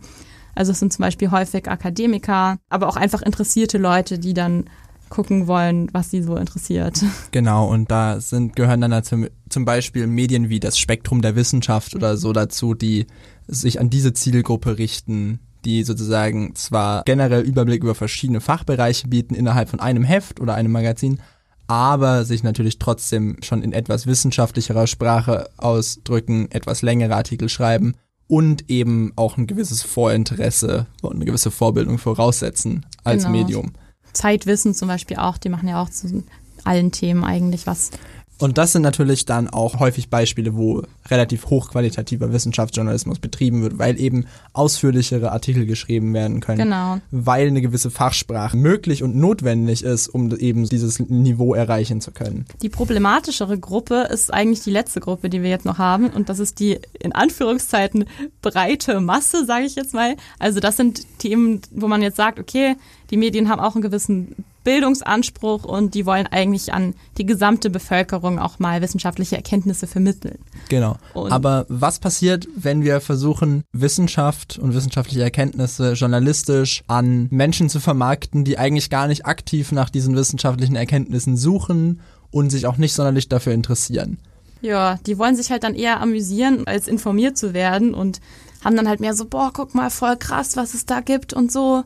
Also es sind zum Beispiel häufig Akademiker, aber auch einfach interessierte Leute, die dann gucken wollen, was sie so interessiert. Genau, und da sind, gehören dann zum, zum Beispiel Medien wie das Spektrum der Wissenschaft oder so dazu, die sich an diese Zielgruppe richten, die sozusagen zwar generell Überblick über verschiedene Fachbereiche bieten innerhalb von einem Heft oder einem Magazin, aber sich natürlich trotzdem schon in etwas wissenschaftlicherer Sprache ausdrücken, etwas längere Artikel schreiben und eben auch ein gewisses Vorinteresse und eine gewisse Vorbildung voraussetzen als genau. Medium. Zeitwissen zum Beispiel auch, die machen ja auch zu allen Themen eigentlich was. Und das sind natürlich dann auch häufig Beispiele, wo relativ hochqualitativer Wissenschaftsjournalismus betrieben wird, weil eben ausführlichere Artikel geschrieben werden können. Genau. Weil eine gewisse Fachsprache möglich und notwendig ist, um eben dieses Niveau erreichen zu können. Die problematischere Gruppe ist eigentlich die letzte Gruppe, die wir jetzt noch haben. Und das ist die in Anführungszeiten breite Masse, sage ich jetzt mal. Also das sind Themen, wo man jetzt sagt, okay, die Medien haben auch einen gewissen Bildungsanspruch und die wollen eigentlich an die gesamte Bevölkerung auch mal wissenschaftliche Erkenntnisse vermitteln. Genau. Und- Aber was passiert, wenn wir versuchen, Wissenschaft und wissenschaftliche Erkenntnisse journalistisch an Menschen zu vermarkten, die eigentlich gar nicht aktiv nach diesen wissenschaftlichen Erkenntnissen suchen und sich auch nicht sonderlich dafür interessieren? Ja, die wollen sich halt dann eher amüsieren, als informiert zu werden und haben dann halt mehr so, boah, guck mal, voll krass, was es da gibt und so.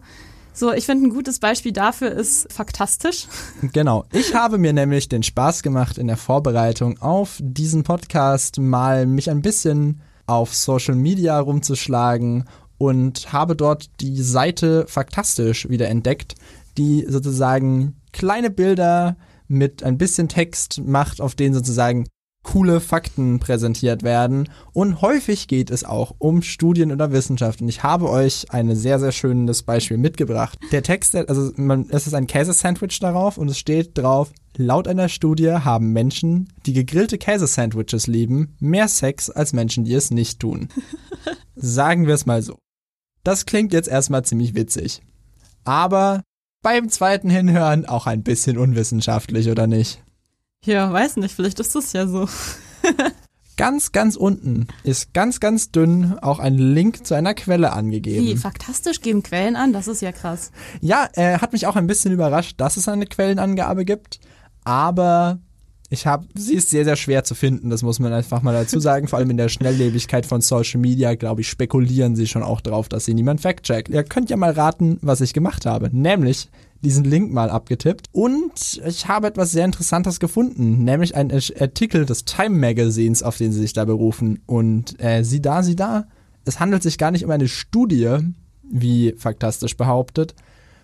So, ich finde, ein gutes Beispiel dafür ist faktastisch. Genau. Ich habe mir nämlich den Spaß gemacht in der Vorbereitung auf diesen Podcast mal mich ein bisschen auf Social Media rumzuschlagen und habe dort die Seite Faktastisch wieder entdeckt, die sozusagen kleine Bilder mit ein bisschen Text macht, auf denen sozusagen coole Fakten präsentiert werden. Und häufig geht es auch um Studien oder Wissenschaft. Und ich habe euch ein sehr, sehr schönes Beispiel mitgebracht. Der Text, also man, es ist ein Käsesandwich darauf und es steht drauf, laut einer Studie haben Menschen, die gegrillte Käsesandwiches lieben, mehr Sex als Menschen, die es nicht tun. Sagen wir es mal so. Das klingt jetzt erstmal ziemlich witzig. Aber beim zweiten Hinhören auch ein bisschen unwissenschaftlich, oder nicht? Ja, weiß nicht, vielleicht ist das ja so. Ganz, ganz unten ist ganz, ganz dünn auch ein Link zu einer Quelle angegeben. Wie, faktastisch geben Quellen an? Das ist ja krass. Ja, äh, hat mich auch ein bisschen überrascht, dass es eine Quellenangabe gibt, aber ich habe, sie ist sehr, sehr schwer zu finden, das muss man einfach mal dazu sagen. Vor allem in der Schnelllebigkeit von Social Media, glaube ich, spekulieren sie schon auch drauf, dass sie niemand fact-checkt. Ihr könnt ja mal raten, was ich gemacht habe. Nämlich diesen Link mal abgetippt und ich habe etwas sehr Interessantes gefunden, nämlich einen Artikel des Time Magazines, auf den sie sich da berufen. Und äh, sieh da, sieh da, es handelt sich gar nicht um eine Studie, wie faktastisch behauptet,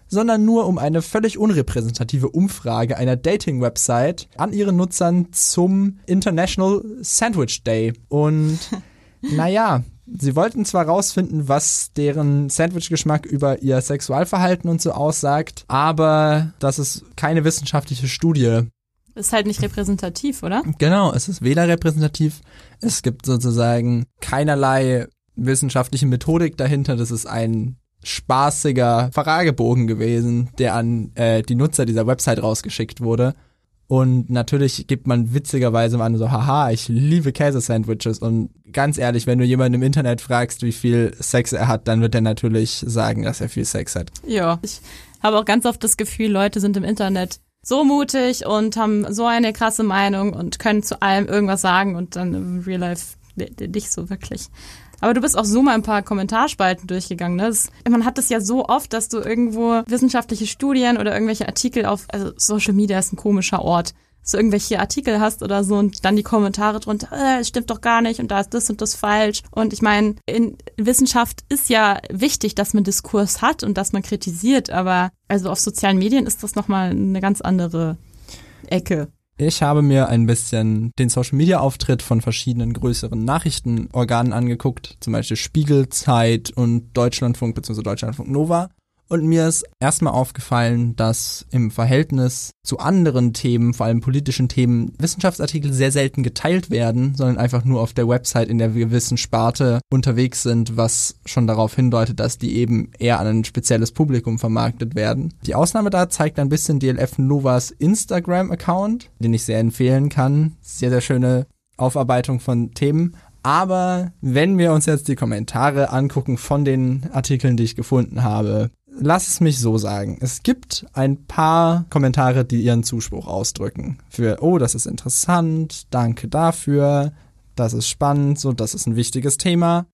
sondern nur um eine völlig unrepräsentative Umfrage einer Dating-Website an ihren Nutzern zum International Sandwich Day. Und naja, sie wollten zwar rausfinden, was deren Sandwich-Geschmack über ihr Sexualverhalten und so aussagt, aber das ist keine wissenschaftliche Studie. Ist halt nicht repräsentativ, oder? Genau, es ist weder repräsentativ, es gibt sozusagen keinerlei wissenschaftliche Methodik dahinter, das ist ein spaßiger Fragebogen gewesen, der an äh, die Nutzer dieser Website rausgeschickt wurde. Und natürlich gibt man witzigerweise mal so, haha, ich liebe Käsesandwiches. Und ganz ehrlich, wenn du jemanden im Internet fragst, wie viel Sex er hat, dann wird er natürlich sagen, dass er viel Sex hat. Ja. Ich habe auch ganz oft das Gefühl, Leute sind im Internet so mutig und haben so eine krasse Meinung und können zu allem irgendwas sagen und dann im Real Life nicht so wirklich. Aber du bist auch so mal ein paar Kommentarspalten durchgegangen. Ne? Das, man hat das ja so oft, dass du irgendwo wissenschaftliche Studien oder irgendwelche Artikel auf, also Social Media ist ein komischer Ort, so irgendwelche Artikel hast oder so und dann die Kommentare drunter, äh, es stimmt doch gar nicht und da ist das und das falsch. Und ich meine, in Wissenschaft ist ja wichtig, dass man Diskurs hat und dass man kritisiert, aber also auf sozialen Medien ist das nochmal eine ganz andere Ecke. Ich habe mir ein bisschen den Social Media Auftritt von verschiedenen größeren Nachrichtenorganen angeguckt, zum Beispiel Spiegel, Zeit und Deutschlandfunk bzw. Deutschlandfunk Nova. Und mir ist erstmal aufgefallen, dass im Verhältnis zu anderen Themen, vor allem politischen Themen, Wissenschaftsartikel sehr selten geteilt werden, sondern einfach nur auf der Website in der gewissen Sparte unterwegs sind, was schon darauf hindeutet, dass die eben eher an ein spezielles Publikum vermarktet werden. Die Ausnahme da zeigt ein bisschen DLF Novas Instagram-Account, den ich sehr empfehlen kann. Sehr, sehr schöne Aufarbeitung von Themen. Aber wenn wir uns jetzt die Kommentare angucken von den Artikeln, die ich gefunden habe, lass es mich so sagen. Es gibt ein paar Kommentare, die ihren Zuspruch ausdrücken. Für, oh, das ist interessant, danke dafür, das ist spannend, so, das ist ein wichtiges Thema.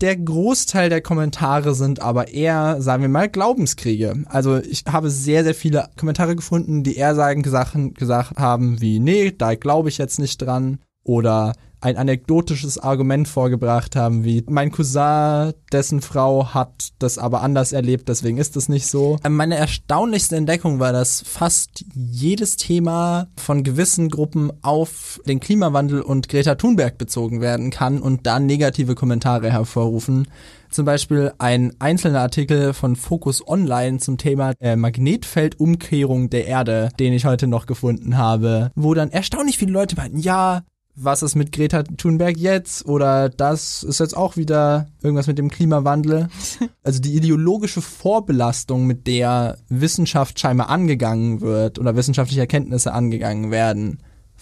Der Großteil der Kommentare sind aber eher, sagen wir mal, Glaubenskriege. Also ich habe sehr, sehr viele Kommentare gefunden, die eher sagen, Sachen gesagt haben wie, nee, da glaube ich jetzt nicht dran. Oder ein anekdotisches Argument vorgebracht haben, wie mein Cousin, dessen Frau hat das aber anders erlebt, deswegen ist es nicht so. Meine erstaunlichste Entdeckung war, dass fast jedes Thema von gewissen Gruppen auf den Klimawandel und Greta Thunberg bezogen werden kann und da negative Kommentare hervorrufen. Zum Beispiel ein einzelner Artikel von Focus Online zum Thema äh, Magnetfeldumkehrung der Erde, den ich heute noch gefunden habe, wo dann erstaunlich viele Leute meinten, ja, was ist mit Greta Thunberg jetzt? Oder das ist jetzt auch wieder irgendwas mit dem Klimawandel. Also die ideologische Vorbelastung, mit der Wissenschaft scheinbar angegangen wird oder wissenschaftliche Erkenntnisse angegangen werden,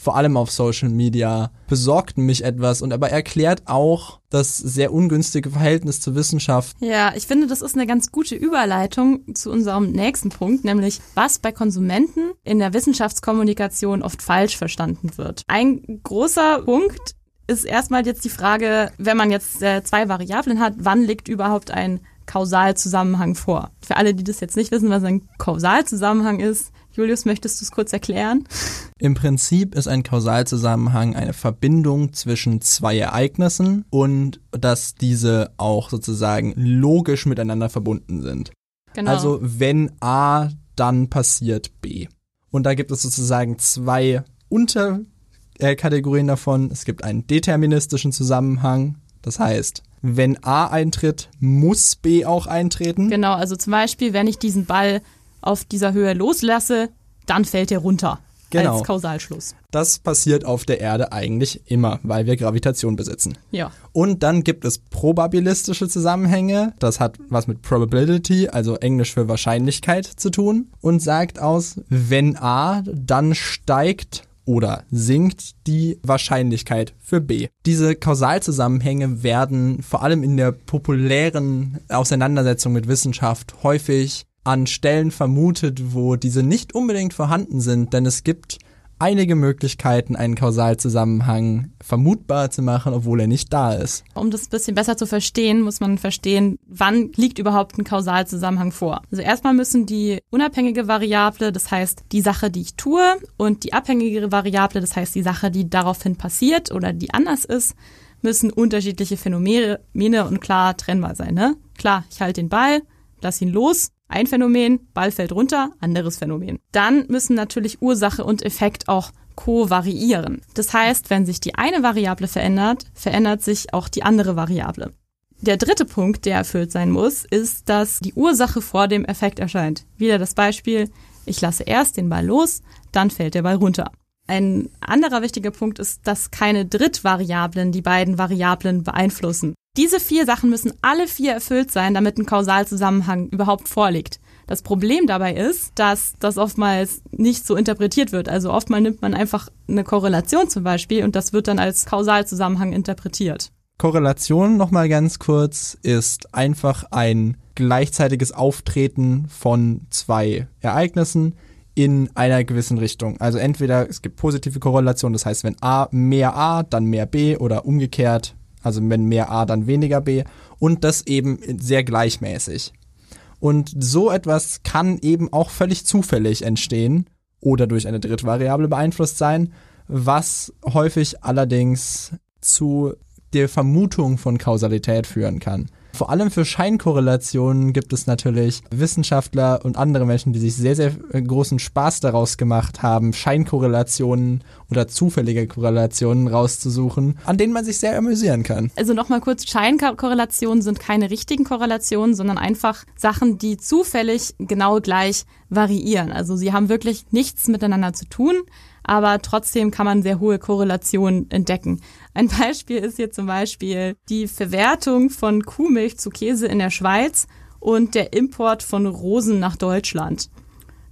vor allem auf Social Media, besorgt mich etwas und aber erklärt auch das sehr ungünstige Verhältnis zur Wissenschaft. Ja, ich finde, das ist eine ganz gute Überleitung zu unserem nächsten Punkt, nämlich was bei Konsumenten in der Wissenschaftskommunikation oft falsch verstanden wird. Ein großer Punkt ist erstmal jetzt die Frage, wenn man jetzt äh, zwei Variablen hat, wann liegt überhaupt ein Kausalzusammenhang vor? Für alle, die das jetzt nicht wissen, was ein Kausalzusammenhang ist, Julius, möchtest du es kurz erklären? Im Prinzip ist ein Kausalzusammenhang eine Verbindung zwischen zwei Ereignissen und dass diese auch sozusagen logisch miteinander verbunden sind. Genau. Also wenn A, dann passiert B. Und da gibt es sozusagen zwei Unterkategorien davon. Es gibt einen deterministischen Zusammenhang. Das heißt, wenn A eintritt, muss B auch eintreten. Genau, also zum Beispiel, wenn ich diesen Ball auf dieser Höhe loslasse, dann fällt er runter. Genau. Als Kausalschluss. Das passiert auf der Erde eigentlich immer, weil wir Gravitation besitzen. Ja. Und dann gibt es probabilistische Zusammenhänge. Das hat was mit Probability, also Englisch für Wahrscheinlichkeit zu tun und sagt aus, wenn A, dann steigt oder sinkt die Wahrscheinlichkeit für B. Diese Kausalzusammenhänge werden vor allem in der populären Auseinandersetzung mit Wissenschaft häufig an Stellen vermutet, wo diese nicht unbedingt vorhanden sind, denn es gibt einige Möglichkeiten, einen Kausalzusammenhang vermutbar zu machen, obwohl er nicht da ist. Um das ein bisschen besser zu verstehen, muss man verstehen, wann liegt überhaupt ein Kausalzusammenhang vor. Also erstmal müssen die unabhängige Variable, das heißt die Sache, die ich tue, und die abhängige Variable, das heißt die Sache, die daraufhin passiert oder die anders ist, müssen unterschiedliche Phänomene und klar trennbar sein. Ne? Klar, ich halte den Ball, lass ihn los, ein Phänomen, Ball fällt runter, anderes Phänomen. Dann müssen natürlich Ursache und Effekt auch kovariieren. Das heißt, wenn sich die eine Variable verändert, verändert sich auch die andere Variable. Der dritte Punkt, der erfüllt sein muss, ist, dass die Ursache vor dem Effekt erscheint. Wieder das Beispiel, ich lasse erst den Ball los, dann fällt der Ball runter. Ein anderer wichtiger Punkt ist, dass keine Drittvariablen die beiden Variablen beeinflussen. Diese vier Sachen müssen alle vier erfüllt sein, damit ein Kausalzusammenhang überhaupt vorliegt. Das Problem dabei ist, dass das oftmals nicht so interpretiert wird. Also oftmals nimmt man einfach eine Korrelation zum Beispiel und das wird dann als Kausalzusammenhang interpretiert. Korrelation nochmal ganz kurz ist einfach ein gleichzeitiges Auftreten von zwei Ereignissen in einer gewissen Richtung. Also entweder es gibt positive Korrelation, das heißt, wenn A mehr A, dann mehr B oder umgekehrt, also wenn mehr A, dann weniger B und das eben sehr gleichmäßig. Und so etwas kann eben auch völlig zufällig entstehen oder durch eine Drittvariable beeinflusst sein, was häufig allerdings zu der Vermutung von Kausalität führen kann. Vor allem für Scheinkorrelationen gibt es natürlich Wissenschaftler und andere Menschen, die sich sehr, sehr großen Spaß daraus gemacht haben, Scheinkorrelationen oder zufällige Korrelationen rauszusuchen, an denen man sich sehr amüsieren kann. Also nochmal kurz, Scheinkorrelationen sind keine richtigen Korrelationen, sondern einfach Sachen, die zufällig genau gleich variieren. Also sie haben wirklich nichts miteinander zu tun, aber trotzdem kann man sehr hohe Korrelationen entdecken. Ein Beispiel ist hier zum Beispiel die Verwertung von Kuhmilch zu Käse in der Schweiz und der Import von Rosen nach Deutschland.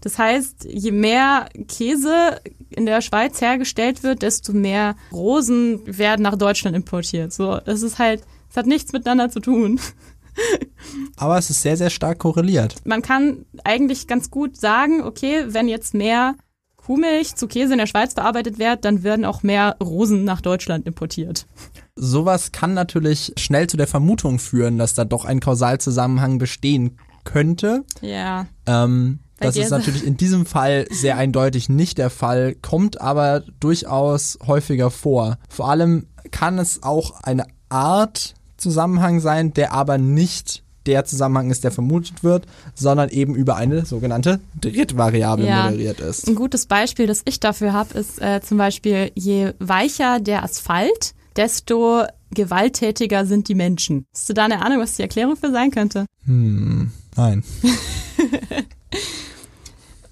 Das heißt, je mehr Käse in der Schweiz hergestellt wird, desto mehr Rosen werden nach Deutschland importiert. So, das ist halt, es hat nichts miteinander zu tun. Aber es ist sehr, sehr stark korreliert. Man kann eigentlich ganz gut sagen, okay, wenn jetzt mehr Kuhmilch zu Käse in der Schweiz verarbeitet wird, dann werden auch mehr Rosen nach Deutschland importiert. Sowas kann natürlich schnell zu der Vermutung führen, dass da doch ein Kausalzusammenhang bestehen könnte. Ja. Ähm, das ist- natürlich in diesem Fall sehr eindeutig nicht der Fall, kommt aber durchaus häufiger vor. Vor allem kann es auch eine Art Zusammenhang sein, der aber nicht der Zusammenhang ist, der vermutet wird, sondern eben über eine sogenannte Drittvariable Ja. moderiert ist. Ein gutes Beispiel, das ich dafür habe, ist äh, zum Beispiel, je weicher der Asphalt, desto gewalttätiger sind die Menschen. Hast du da eine Ahnung, was die Erklärung für sein könnte? Hm, nein.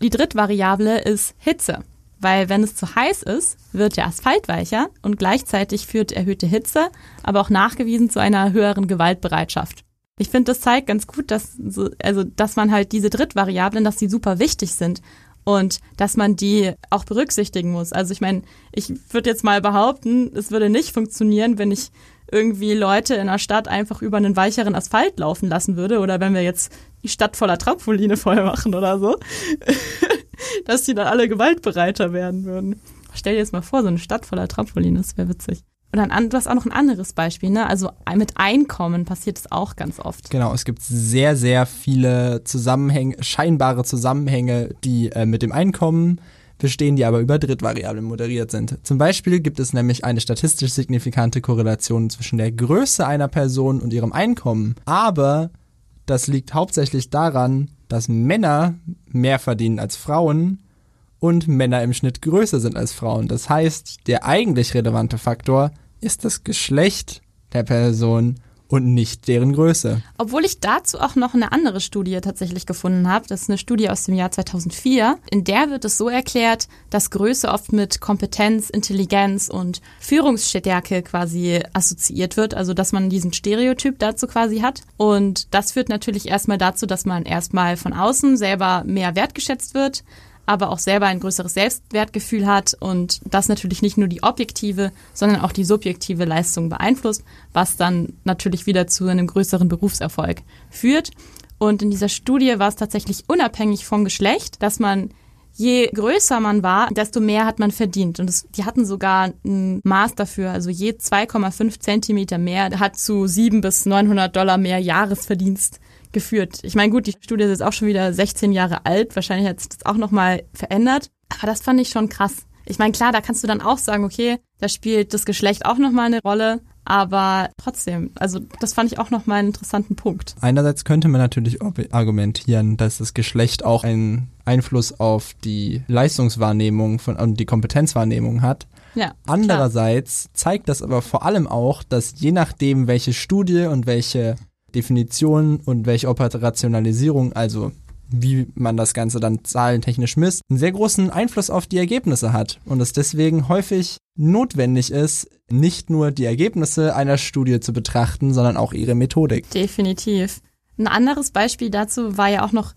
Die Drittvariable ist Hitze. Weil wenn es zu heiß ist, wird der Asphalt weicher und gleichzeitig führt erhöhte Hitze, aber auch nachgewiesen zu einer höheren Gewaltbereitschaft. Ich finde, das zeigt ganz gut, dass, so, also, dass man halt diese Drittvariablen, dass die super wichtig sind und dass man die auch berücksichtigen muss. Also ich meine, ich würde jetzt mal behaupten, es würde nicht funktionieren, wenn ich irgendwie Leute in der Stadt einfach über einen weicheren Asphalt laufen lassen würde oder wenn wir jetzt die Stadt voller Trampoline voll machen oder so, dass die dann alle gewaltbereiter werden würden. Stell dir jetzt mal vor, so eine Stadt voller Trampoline, das wäre witzig. Und dann, du hast auch noch ein anderes Beispiel, ne? Also mit Einkommen passiert es auch ganz oft. Genau, es gibt sehr, sehr viele Zusammenhänge, scheinbare Zusammenhänge, die äh, mit dem Einkommen bestehen, die aber über Drittvariablen moderiert sind. Zum Beispiel gibt es nämlich eine statistisch signifikante Korrelation zwischen der Größe einer Person und ihrem Einkommen. Aber das liegt hauptsächlich daran, dass Männer mehr verdienen als Frauen und Männer im Schnitt größer sind als Frauen. Das heißt, der eigentlich relevante Faktor ist das Geschlecht der Person und nicht deren Größe. Obwohl ich dazu auch noch eine andere Studie tatsächlich gefunden habe. Das ist eine Studie aus dem Jahr 2004. In der wird es so erklärt, dass Größe oft mit Kompetenz, Intelligenz und Führungsstärke quasi assoziiert wird. Also, dass man diesen Stereotyp dazu quasi hat. Und das führt natürlich erstmal dazu, dass man erstmal von außen selber mehr wertgeschätzt wird aber auch selber ein größeres Selbstwertgefühl hat und das natürlich nicht nur die objektive, sondern auch die subjektive Leistung beeinflusst, was dann natürlich wieder zu einem größeren Berufserfolg führt. Und in dieser Studie war es tatsächlich unabhängig vom Geschlecht, dass man je größer man war, desto mehr hat man verdient. Und es, die hatten sogar ein Maß dafür. Also je 2,5 Zentimeter mehr hat zu 7 bis 900 Dollar mehr Jahresverdienst geführt. Ich meine, gut, die Studie ist jetzt auch schon wieder 16 Jahre alt. Wahrscheinlich hat sich das auch nochmal verändert. Aber das fand ich schon krass. Ich meine, klar, da kannst du dann auch sagen, okay, da spielt das Geschlecht auch nochmal eine Rolle. Aber trotzdem, also das fand ich auch nochmal einen interessanten Punkt. Einerseits könnte man natürlich argumentieren, dass das Geschlecht auch einen Einfluss auf die Leistungswahrnehmung von, und die Kompetenzwahrnehmung hat. Ja, Andererseits klar. zeigt das aber vor allem auch, dass je nachdem, welche Studie und welche Definition und welche Operationalisierung, also wie man das Ganze dann zahlentechnisch misst, einen sehr großen Einfluss auf die Ergebnisse hat und es deswegen häufig notwendig ist, nicht nur die Ergebnisse einer Studie zu betrachten, sondern auch ihre Methodik. Definitiv. Ein anderes Beispiel dazu war ja auch noch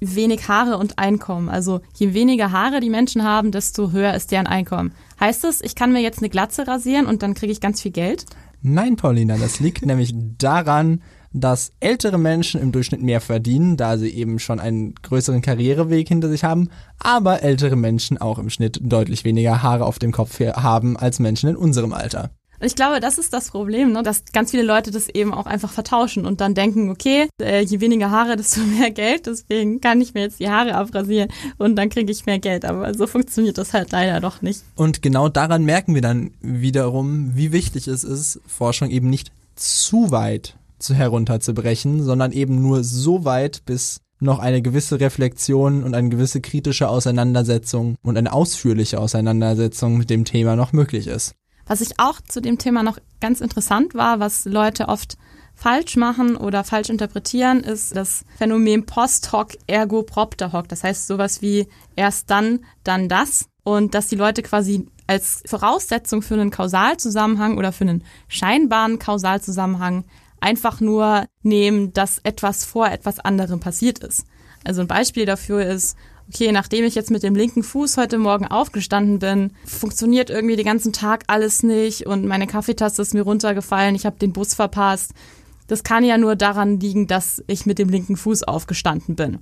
wenig Haare und Einkommen. Also je weniger Haare die Menschen haben, desto höher ist deren Einkommen. Heißt das, ich kann mir jetzt eine Glatze rasieren und dann kriege ich ganz viel Geld? Nein, Paulina, das liegt nämlich daran, dass ältere Menschen im Durchschnitt mehr verdienen, da sie eben schon einen größeren Karriereweg hinter sich haben, aber ältere Menschen auch im Schnitt deutlich weniger Haare auf dem Kopf haben als Menschen in unserem Alter. Ich glaube, das ist das Problem, ne? dass ganz viele Leute das eben auch einfach vertauschen und dann denken, okay, äh, je weniger Haare, desto mehr Geld, deswegen kann ich mir jetzt die Haare abrasieren und dann kriege ich mehr Geld. Aber so funktioniert das halt leider doch nicht. Und genau daran merken wir dann wiederum, wie wichtig es ist, Forschung eben nicht zu weit zu herunterzubrechen, sondern eben nur so weit, bis noch eine gewisse Reflexion und eine gewisse kritische Auseinandersetzung und eine ausführliche Auseinandersetzung mit dem Thema noch möglich ist. Was ich auch zu dem Thema noch ganz interessant war, was Leute oft falsch machen oder falsch interpretieren, ist das Phänomen Post hoc ergo propter hoc. Das heißt sowas wie erst dann, dann das. Und dass die Leute quasi als Voraussetzung für einen Kausalzusammenhang oder für einen scheinbaren Kausalzusammenhang einfach nur nehmen, dass etwas vor etwas anderem passiert ist. Also ein Beispiel dafür ist, okay, nachdem ich jetzt mit dem linken Fuß heute Morgen aufgestanden bin, funktioniert irgendwie den ganzen Tag alles nicht und meine Kaffeetasse ist mir runtergefallen, ich habe den Bus verpasst. Das kann ja nur daran liegen, dass ich mit dem linken Fuß aufgestanden bin.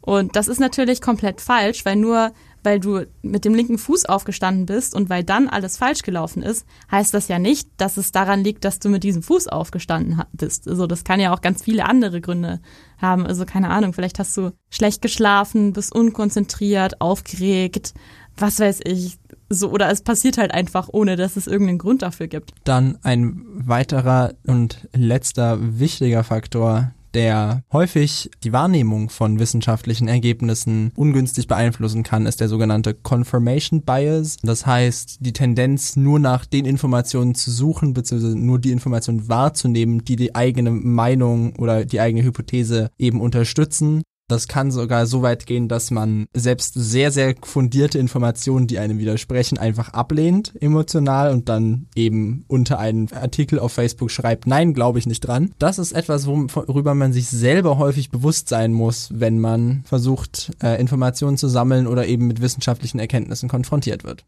Und das ist natürlich komplett falsch, weil nur weil du mit dem linken Fuß aufgestanden bist und weil dann alles falsch gelaufen ist, heißt das ja nicht, dass es daran liegt, dass du mit diesem Fuß aufgestanden bist. Also das kann ja auch ganz viele andere Gründe haben. Also keine Ahnung, vielleicht hast du schlecht geschlafen, bist unkonzentriert, aufgeregt, was weiß ich. So, oder es passiert halt einfach, ohne dass es irgendeinen Grund dafür gibt. Dann ein weiterer und letzter wichtiger Faktor, der häufig die Wahrnehmung von wissenschaftlichen Ergebnissen ungünstig beeinflussen kann, ist der sogenannte Confirmation Bias. Das heißt, die Tendenz, nur nach den Informationen zu suchen, beziehungsweise nur die Informationen wahrzunehmen, die die eigene Meinung oder die eigene Hypothese eben unterstützen. Das kann sogar so weit gehen, dass man selbst sehr, sehr fundierte Informationen, die einem widersprechen, einfach ablehnt, emotional und dann eben unter einen Artikel auf Facebook schreibt, nein, glaube ich nicht dran. Das ist etwas, worüber man sich selber häufig bewusst sein muss, wenn man versucht, äh, Informationen zu sammeln oder eben mit wissenschaftlichen Erkenntnissen konfrontiert wird.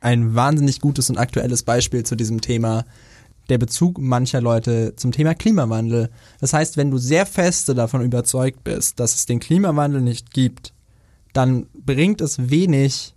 Ein wahnsinnig gutes und aktuelles Beispiel zu diesem Thema der Bezug mancher Leute zum Thema Klimawandel. Das heißt, wenn du sehr feste davon überzeugt bist, dass es den Klimawandel nicht gibt, dann bringt es wenig,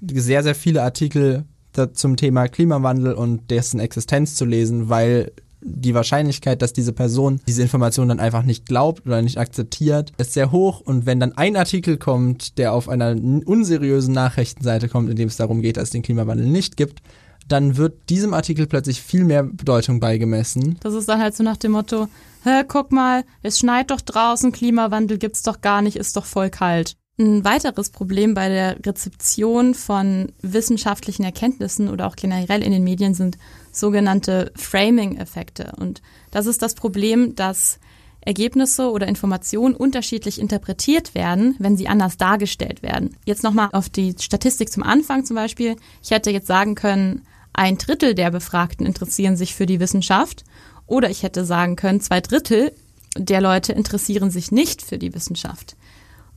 sehr, sehr viele Artikel zum Thema Klimawandel und dessen Existenz zu lesen, weil die Wahrscheinlichkeit, dass diese Person diese Information dann einfach nicht glaubt oder nicht akzeptiert, ist sehr hoch. Und wenn dann ein Artikel kommt, der auf einer unseriösen Nachrichtenseite kommt, in dem es darum geht, dass es den Klimawandel nicht gibt, dann wird diesem Artikel plötzlich viel mehr Bedeutung beigemessen. Das ist dann halt so nach dem Motto, hä, guck mal, es schneit doch draußen, Klimawandel gibt's doch gar nicht, ist doch voll kalt. Ein weiteres Problem bei der Rezeption von wissenschaftlichen Erkenntnissen oder auch generell in den Medien sind sogenannte Framing-Effekte. Und das ist das Problem, dass Ergebnisse oder Informationen unterschiedlich interpretiert werden, wenn sie anders dargestellt werden. Jetzt nochmal auf die Statistik zum Anfang zum Beispiel. Ich hätte jetzt sagen können, ein Drittel der Befragten interessieren sich für die Wissenschaft. Oder ich hätte sagen können, zwei Drittel der Leute interessieren sich nicht für die Wissenschaft.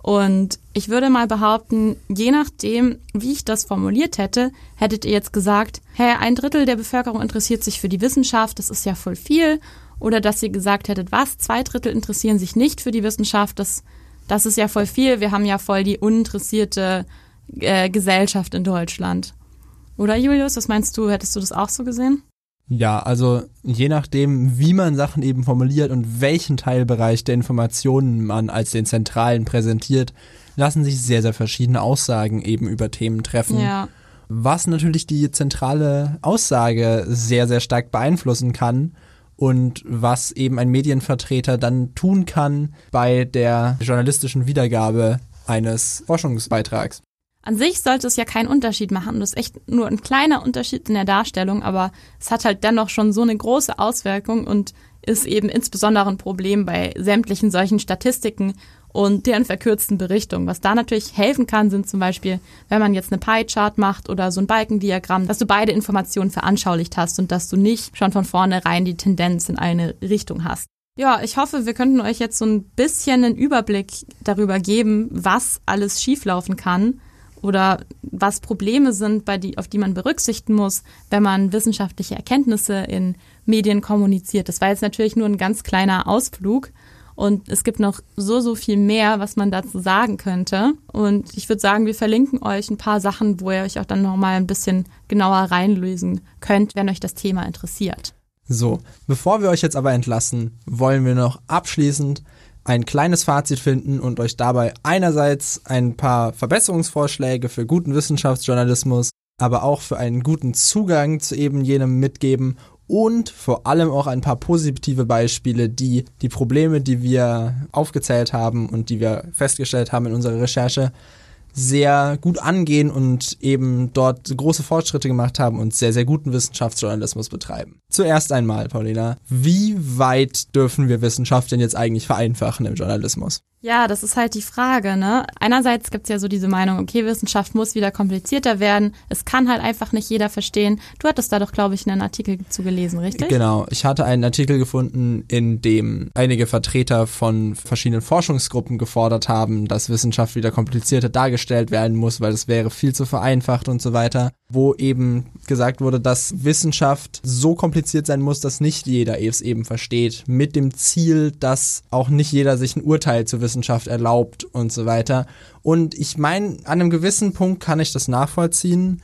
Und ich würde mal behaupten, je nachdem, wie ich das formuliert hätte, hättet ihr jetzt gesagt, hä, ein Drittel der Bevölkerung interessiert sich für die Wissenschaft, das ist ja voll viel. Oder dass ihr gesagt hättet, was, zwei Drittel interessieren sich nicht für die Wissenschaft, das, das ist ja voll viel, wir haben ja voll die uninteressierte äh, Gesellschaft in Deutschland. Oder Julius, was meinst du, hättest du das auch so gesehen? Ja, also je nachdem, wie man Sachen eben formuliert und welchen Teilbereich der Informationen man als den zentralen präsentiert, lassen sich sehr, sehr verschiedene Aussagen eben über Themen treffen. Ja. Was natürlich die zentrale Aussage sehr, sehr stark beeinflussen kann und was eben ein Medienvertreter dann tun kann bei der journalistischen Wiedergabe eines Forschungsbeitrags. An sich sollte es ja keinen Unterschied machen. Das ist echt nur ein kleiner Unterschied in der Darstellung, aber es hat halt dennoch schon so eine große Auswirkung und ist eben insbesondere ein Problem bei sämtlichen solchen Statistiken und deren verkürzten Berichtungen. Was da natürlich helfen kann, sind zum Beispiel, wenn man jetzt eine Pie-Chart macht oder so ein Balkendiagramm, dass du beide Informationen veranschaulicht hast und dass du nicht schon von vornherein die Tendenz in eine Richtung hast. Ja, ich hoffe, wir könnten euch jetzt so ein bisschen einen Überblick darüber geben, was alles schieflaufen kann oder was Probleme sind, bei die, auf die man berücksichtigen muss, wenn man wissenschaftliche Erkenntnisse in Medien kommuniziert. Das war jetzt natürlich nur ein ganz kleiner Ausflug. Und es gibt noch so, so viel mehr, was man dazu sagen könnte. Und ich würde sagen, wir verlinken euch ein paar Sachen, wo ihr euch auch dann nochmal ein bisschen genauer reinlösen könnt, wenn euch das Thema interessiert. So, bevor wir euch jetzt aber entlassen, wollen wir noch abschließend ein kleines Fazit finden und euch dabei einerseits ein paar Verbesserungsvorschläge für guten Wissenschaftsjournalismus, aber auch für einen guten Zugang zu eben jenem mitgeben und vor allem auch ein paar positive Beispiele, die die Probleme, die wir aufgezählt haben und die wir festgestellt haben in unserer Recherche, sehr gut angehen und eben dort große Fortschritte gemacht haben und sehr, sehr guten Wissenschaftsjournalismus betreiben. Zuerst einmal, Paulina, wie weit dürfen wir Wissenschaft denn jetzt eigentlich vereinfachen im Journalismus? Ja, das ist halt die Frage, ne? Einerseits gibt's ja so diese Meinung, okay, Wissenschaft muss wieder komplizierter werden. Es kann halt einfach nicht jeder verstehen. Du hattest da doch, glaube ich, einen Artikel zu gelesen, richtig? Genau. Ich hatte einen Artikel gefunden, in dem einige Vertreter von verschiedenen Forschungsgruppen gefordert haben, dass Wissenschaft wieder komplizierter dargestellt werden muss, weil es wäre viel zu vereinfacht und so weiter. Wo eben gesagt wurde, dass Wissenschaft so kompliziert sein muss, dass nicht jeder es eben versteht. Mit dem Ziel, dass auch nicht jeder sich ein Urteil zu Wissenschaft Wissenschaft erlaubt und so weiter. Und ich meine, an einem gewissen Punkt kann ich das nachvollziehen,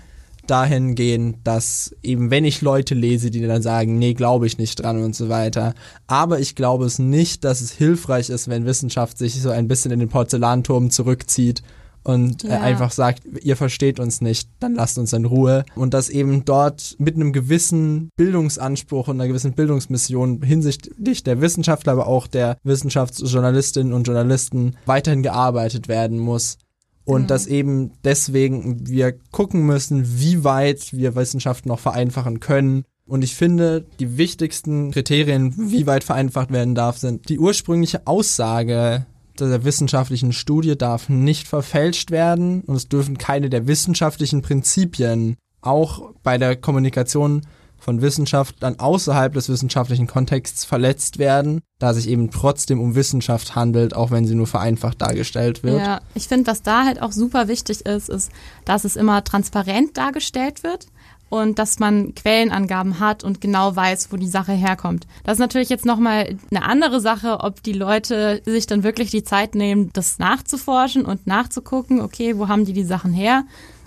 dahingehend, dass eben wenn ich Leute lese, die dann sagen, nee, glaube ich nicht dran und so weiter. Aber ich glaube es nicht, dass es hilfreich ist, wenn Wissenschaft sich so ein bisschen in den Porzellanturm zurückzieht und äh, ja. einfach sagt, ihr versteht uns nicht, dann lasst uns in Ruhe. Und dass eben dort mit einem gewissen Bildungsanspruch und einer gewissen Bildungsmission hinsichtlich der Wissenschaftler, aber auch der Wissenschaftsjournalistinnen und Journalisten weiterhin gearbeitet werden muss. Und mhm. dass eben deswegen wir gucken müssen, wie weit wir Wissenschaft noch vereinfachen können. Und ich finde, die wichtigsten Kriterien, wie weit vereinfacht werden darf, sind die ursprüngliche Aussage der wissenschaftlichen Studie darf nicht verfälscht werden und es dürfen keine der wissenschaftlichen Prinzipien auch bei der Kommunikation von Wissenschaft dann außerhalb des wissenschaftlichen Kontexts verletzt werden, da sich eben trotzdem um Wissenschaft handelt, auch wenn sie nur vereinfacht dargestellt wird. Ja, ich finde, was da halt auch super wichtig ist, ist, dass es immer transparent dargestellt wird und dass man Quellenangaben hat und genau weiß, wo die Sache herkommt. Das ist natürlich jetzt nochmal eine andere Sache, ob die Leute sich dann wirklich die Zeit nehmen, das nachzuforschen und nachzugucken, okay, wo haben die die Sachen her?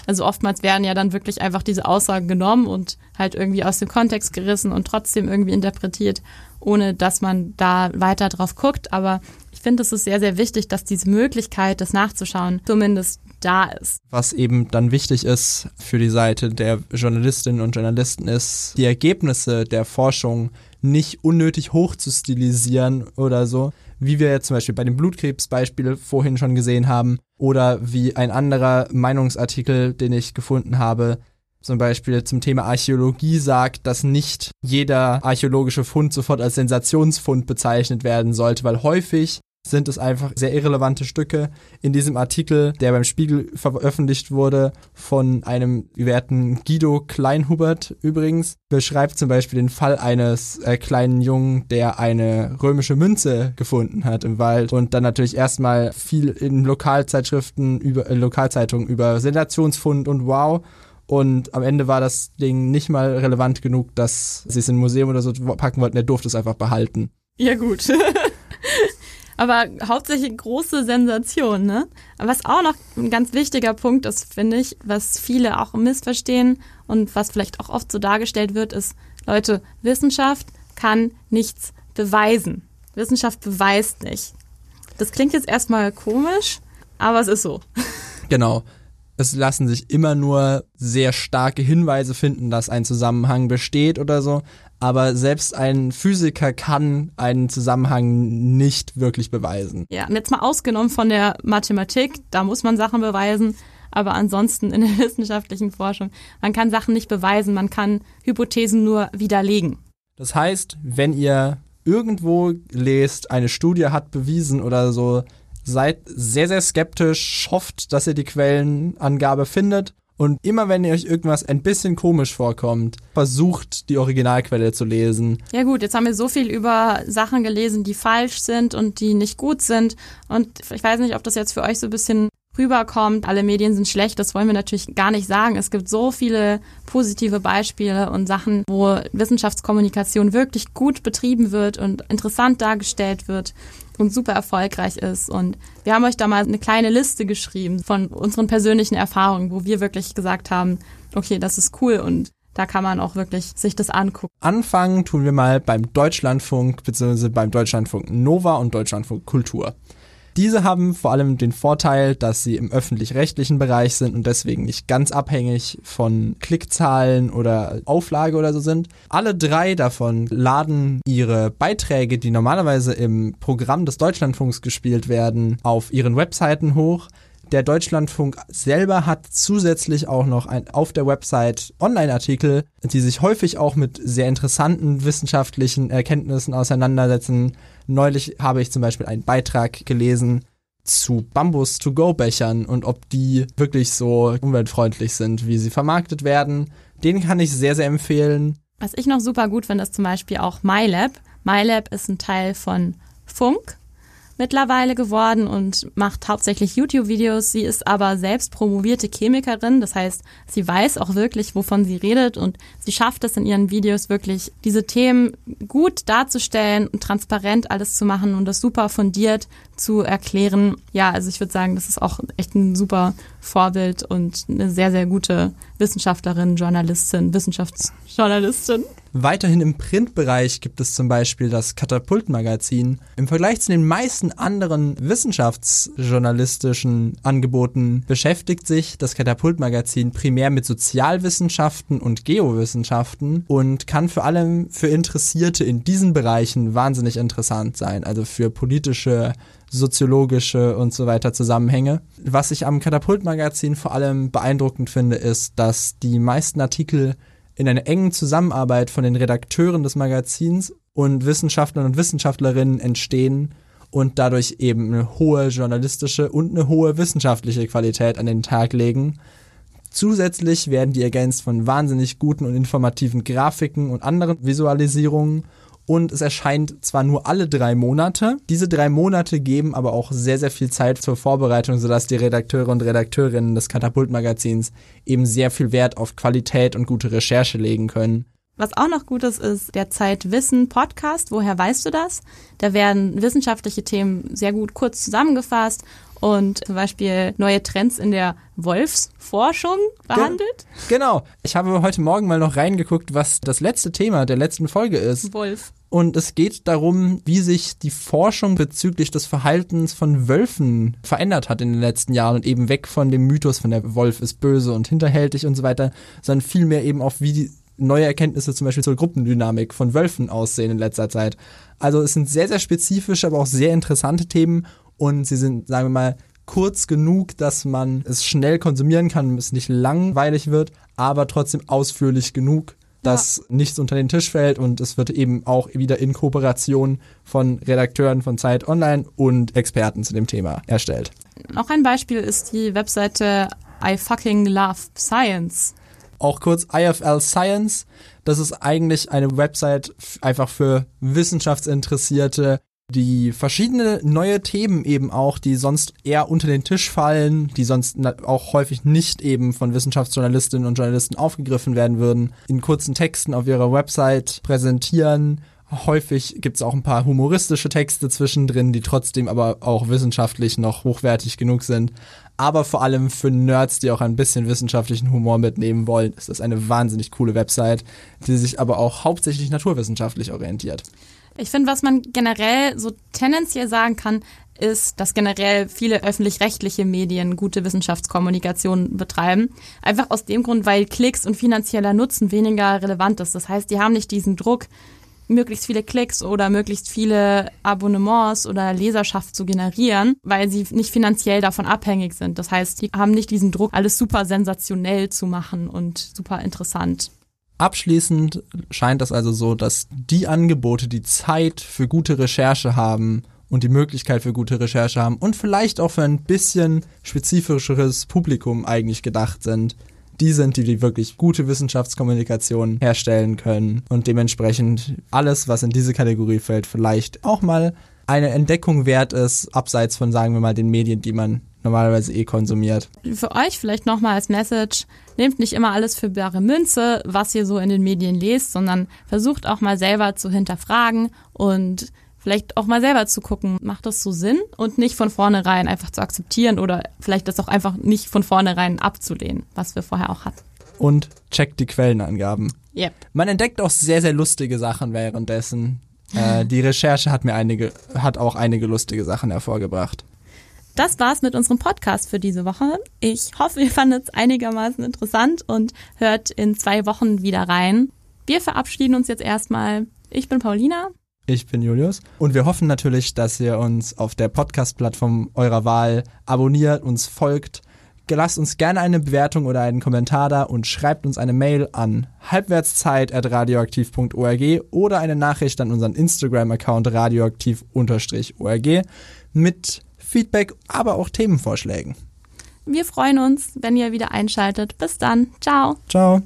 Also oftmals werden ja dann wirklich einfach diese Aussagen genommen und halt irgendwie aus dem Kontext gerissen und trotzdem irgendwie interpretiert, ohne dass man da weiter drauf guckt. Aber ich finde, es ist sehr, sehr wichtig, dass diese Möglichkeit, das nachzuschauen, zumindest da ist. Was eben dann wichtig ist für die Seite der Journalistinnen und Journalisten ist, die Ergebnisse der Forschung nicht unnötig hoch zu stilisieren oder so, wie wir jetzt zum Beispiel bei dem Blutkrebsbeispiel vorhin schon gesehen haben, oder wie ein anderer Meinungsartikel, den ich gefunden habe, zum Beispiel zum Thema Archäologie sagt, dass nicht jeder archäologische Fund sofort als Sensationsfund bezeichnet werden sollte, weil häufig sind es einfach sehr irrelevante Stücke. In diesem Artikel, der beim Spiegel veröffentlicht wurde, von einem werten Guido Kleinhubert übrigens, beschreibt zum Beispiel den Fall eines äh, kleinen Jungen, der eine römische Münze gefunden hat im Wald und dann natürlich erstmal viel in Lokalzeitschriften, über äh, Lokalzeitungen über Sensationsfund und wow. Und am Ende war das Ding nicht mal relevant genug, dass sie es in ein Museum oder so packen wollten. Er durfte es einfach behalten. Ja, gut. Aber hauptsächlich große Sensation, ne? Was auch noch ein ganz wichtiger Punkt ist, finde ich, was viele auch missverstehen und was vielleicht auch oft so dargestellt wird, ist, Leute, Wissenschaft kann nichts beweisen. Wissenschaft beweist nicht. Das klingt jetzt erstmal komisch, aber es ist so. Genau. Es lassen sich immer nur sehr starke Hinweise finden, dass ein Zusammenhang besteht oder so, aber selbst ein Physiker kann einen Zusammenhang nicht wirklich beweisen. Ja, und jetzt mal ausgenommen von der Mathematik, da muss man Sachen beweisen, aber ansonsten in der wissenschaftlichen Forschung, man kann Sachen nicht beweisen, man kann Hypothesen nur widerlegen. Das heißt, wenn ihr irgendwo lest, eine Studie hat bewiesen oder so, seid sehr, sehr skeptisch, hofft, dass ihr die Quellenangabe findet und immer wenn ihr euch irgendwas ein bisschen komisch vorkommt, versucht die Originalquelle zu lesen. Ja gut, jetzt haben wir so viel über Sachen gelesen, die falsch sind und die nicht gut sind. Und ich weiß nicht, ob das jetzt für euch so ein bisschen rüberkommt. Alle Medien sind schlecht, das wollen wir natürlich gar nicht sagen. Es gibt so viele positive Beispiele und Sachen, wo Wissenschaftskommunikation wirklich gut betrieben wird und interessant dargestellt wird und super erfolgreich ist. Und wir haben euch da mal eine kleine Liste geschrieben von unseren persönlichen Erfahrungen, wo wir wirklich gesagt haben, okay, das ist cool und da kann man auch wirklich sich das angucken. Anfangen tun wir mal beim Deutschlandfunk bzw. beim Deutschlandfunk Nova und Deutschlandfunk Kultur. Diese haben vor allem den Vorteil, dass sie im öffentlich-rechtlichen Bereich sind und deswegen nicht ganz abhängig von Klickzahlen oder Auflage oder so sind. Alle drei davon laden ihre Beiträge, die normalerweise im Programm des Deutschlandfunks gespielt werden, auf ihren Webseiten hoch. Der Deutschlandfunk selber hat zusätzlich auch noch ein, auf der Website Online-Artikel, die sich häufig auch mit sehr interessanten wissenschaftlichen Erkenntnissen auseinandersetzen. Neulich habe ich zum Beispiel einen Beitrag gelesen zu Bambus-to-go-Bechern und ob die wirklich so umweltfreundlich sind, wie sie vermarktet werden. Den kann ich sehr, sehr empfehlen. Was ich noch super gut finde, ist zum Beispiel auch MyLab. MyLab ist ein Teil von Funk mittlerweile geworden und macht hauptsächlich YouTube-Videos. Sie ist aber selbst promovierte Chemikerin, das heißt, sie weiß auch wirklich, wovon sie redet und sie schafft es in ihren Videos wirklich, diese Themen gut darzustellen und transparent alles zu machen und das super fundiert zu erklären. Ja, also ich würde sagen, das ist auch echt ein super Vorbild und eine sehr, sehr gute Wissenschaftlerin, Journalistin, Wissenschaftsjournalistin. Weiterhin im Printbereich gibt es zum Beispiel das Katapultmagazin. Im Vergleich zu den meisten anderen wissenschaftsjournalistischen Angeboten beschäftigt sich das Katapultmagazin primär mit Sozialwissenschaften und Geowissenschaften und kann vor allem für Interessierte in diesen Bereichen wahnsinnig interessant sein. Also für politische soziologische und so weiter Zusammenhänge. Was ich am Katapultmagazin vor allem beeindruckend finde, ist, dass die meisten Artikel in einer engen Zusammenarbeit von den Redakteuren des Magazins und Wissenschaftlern und Wissenschaftlerinnen entstehen und dadurch eben eine hohe journalistische und eine hohe wissenschaftliche Qualität an den Tag legen. Zusätzlich werden die ergänzt von wahnsinnig guten und informativen Grafiken und anderen Visualisierungen und es erscheint zwar nur alle drei Monate, diese drei Monate geben aber auch sehr, sehr viel Zeit zur Vorbereitung, sodass die Redakteure und Redakteurinnen des Katapult-Magazins eben sehr viel Wert auf Qualität und gute Recherche legen können. Was auch noch gut ist, ist der Zeitwissen Podcast. Woher weißt du das? Da werden wissenschaftliche Themen sehr gut kurz zusammengefasst und zum Beispiel neue Trends in der Wolfsforschung behandelt. Genau. Ich habe heute Morgen mal noch reingeguckt, was das letzte Thema der letzten Folge ist. Wolf. Und es geht darum, wie sich die Forschung bezüglich des Verhaltens von Wölfen verändert hat in den letzten Jahren und eben weg von dem Mythos von der Wolf ist böse und hinterhältig und so weiter, sondern vielmehr eben auf wie die neue Erkenntnisse zum Beispiel zur Gruppendynamik von Wölfen aussehen in letzter Zeit. Also es sind sehr, sehr spezifische, aber auch sehr interessante Themen und sie sind, sagen wir mal, kurz genug, dass man es schnell konsumieren kann, es nicht langweilig wird, aber trotzdem ausführlich genug, dass ja. nichts unter den Tisch fällt und es wird eben auch wieder in Kooperation von Redakteuren von Zeit Online und Experten zu dem Thema erstellt. Noch ein Beispiel ist die Webseite I fucking love science. Auch kurz IFL Science. Das ist eigentlich eine Website einfach für Wissenschaftsinteressierte, die verschiedene neue Themen eben auch, die sonst eher unter den Tisch fallen, die sonst auch häufig nicht eben von Wissenschaftsjournalistinnen und Journalisten aufgegriffen werden würden, in kurzen Texten auf ihrer Website präsentieren. Häufig gibt es auch ein paar humoristische Texte zwischendrin, die trotzdem aber auch wissenschaftlich noch hochwertig genug sind. Aber vor allem für Nerds, die auch ein bisschen wissenschaftlichen Humor mitnehmen wollen, ist das eine wahnsinnig coole Website, die sich aber auch hauptsächlich naturwissenschaftlich orientiert. Ich finde, was man generell so tendenziell sagen kann, ist, dass generell viele öffentlich-rechtliche Medien gute Wissenschaftskommunikation betreiben. Einfach aus dem Grund, weil Klicks und finanzieller Nutzen weniger relevant ist. Das heißt, die haben nicht diesen Druck, möglichst viele Klicks oder möglichst viele Abonnements oder Leserschaft zu generieren, weil sie nicht finanziell davon abhängig sind. Das heißt, die haben nicht diesen Druck, alles super sensationell zu machen und super interessant. Abschließend scheint es also so, dass die Angebote, die Zeit für gute Recherche haben und die Möglichkeit für gute Recherche haben und vielleicht auch für ein bisschen spezifischeres Publikum eigentlich gedacht sind, die sind, die, die wirklich gute Wissenschaftskommunikation herstellen können und dementsprechend alles, was in diese Kategorie fällt, vielleicht auch mal eine Entdeckung wert ist, abseits von, sagen wir mal, den Medien, die man normalerweise eh konsumiert. Für euch vielleicht nochmal als Message, nehmt nicht immer alles für bare Münze, was ihr so in den Medien lest, sondern versucht auch mal selber zu hinterfragen und vielleicht auch mal selber zu gucken, macht das so Sinn und nicht von vornherein einfach zu akzeptieren oder vielleicht das auch einfach nicht von vornherein abzulehnen, was wir vorher auch hatten. Und checkt die Quellenangaben. Yep. Man entdeckt auch sehr, sehr lustige Sachen währenddessen. Äh, die Recherche hat mir einige, hat auch einige lustige Sachen hervorgebracht. Das war's mit unserem Podcast für diese Woche. Ich hoffe, ihr fandet es einigermaßen interessant und hört in zwei Wochen wieder rein. Wir verabschieden uns jetzt erstmal. Ich bin Paulina. Ich bin Julius. Und wir hoffen natürlich, dass ihr uns auf der Podcast-Plattform eurer Wahl abonniert, uns folgt. Lasst uns gerne eine Bewertung oder einen Kommentar da und schreibt uns eine Mail an halbwertszeit.radioaktiv.org oder eine Nachricht an unseren Instagram-Account radioaktiv-org mit Feedback, aber auch Themenvorschlägen. Wir freuen uns, wenn ihr wieder einschaltet. Bis dann. Ciao. Ciao.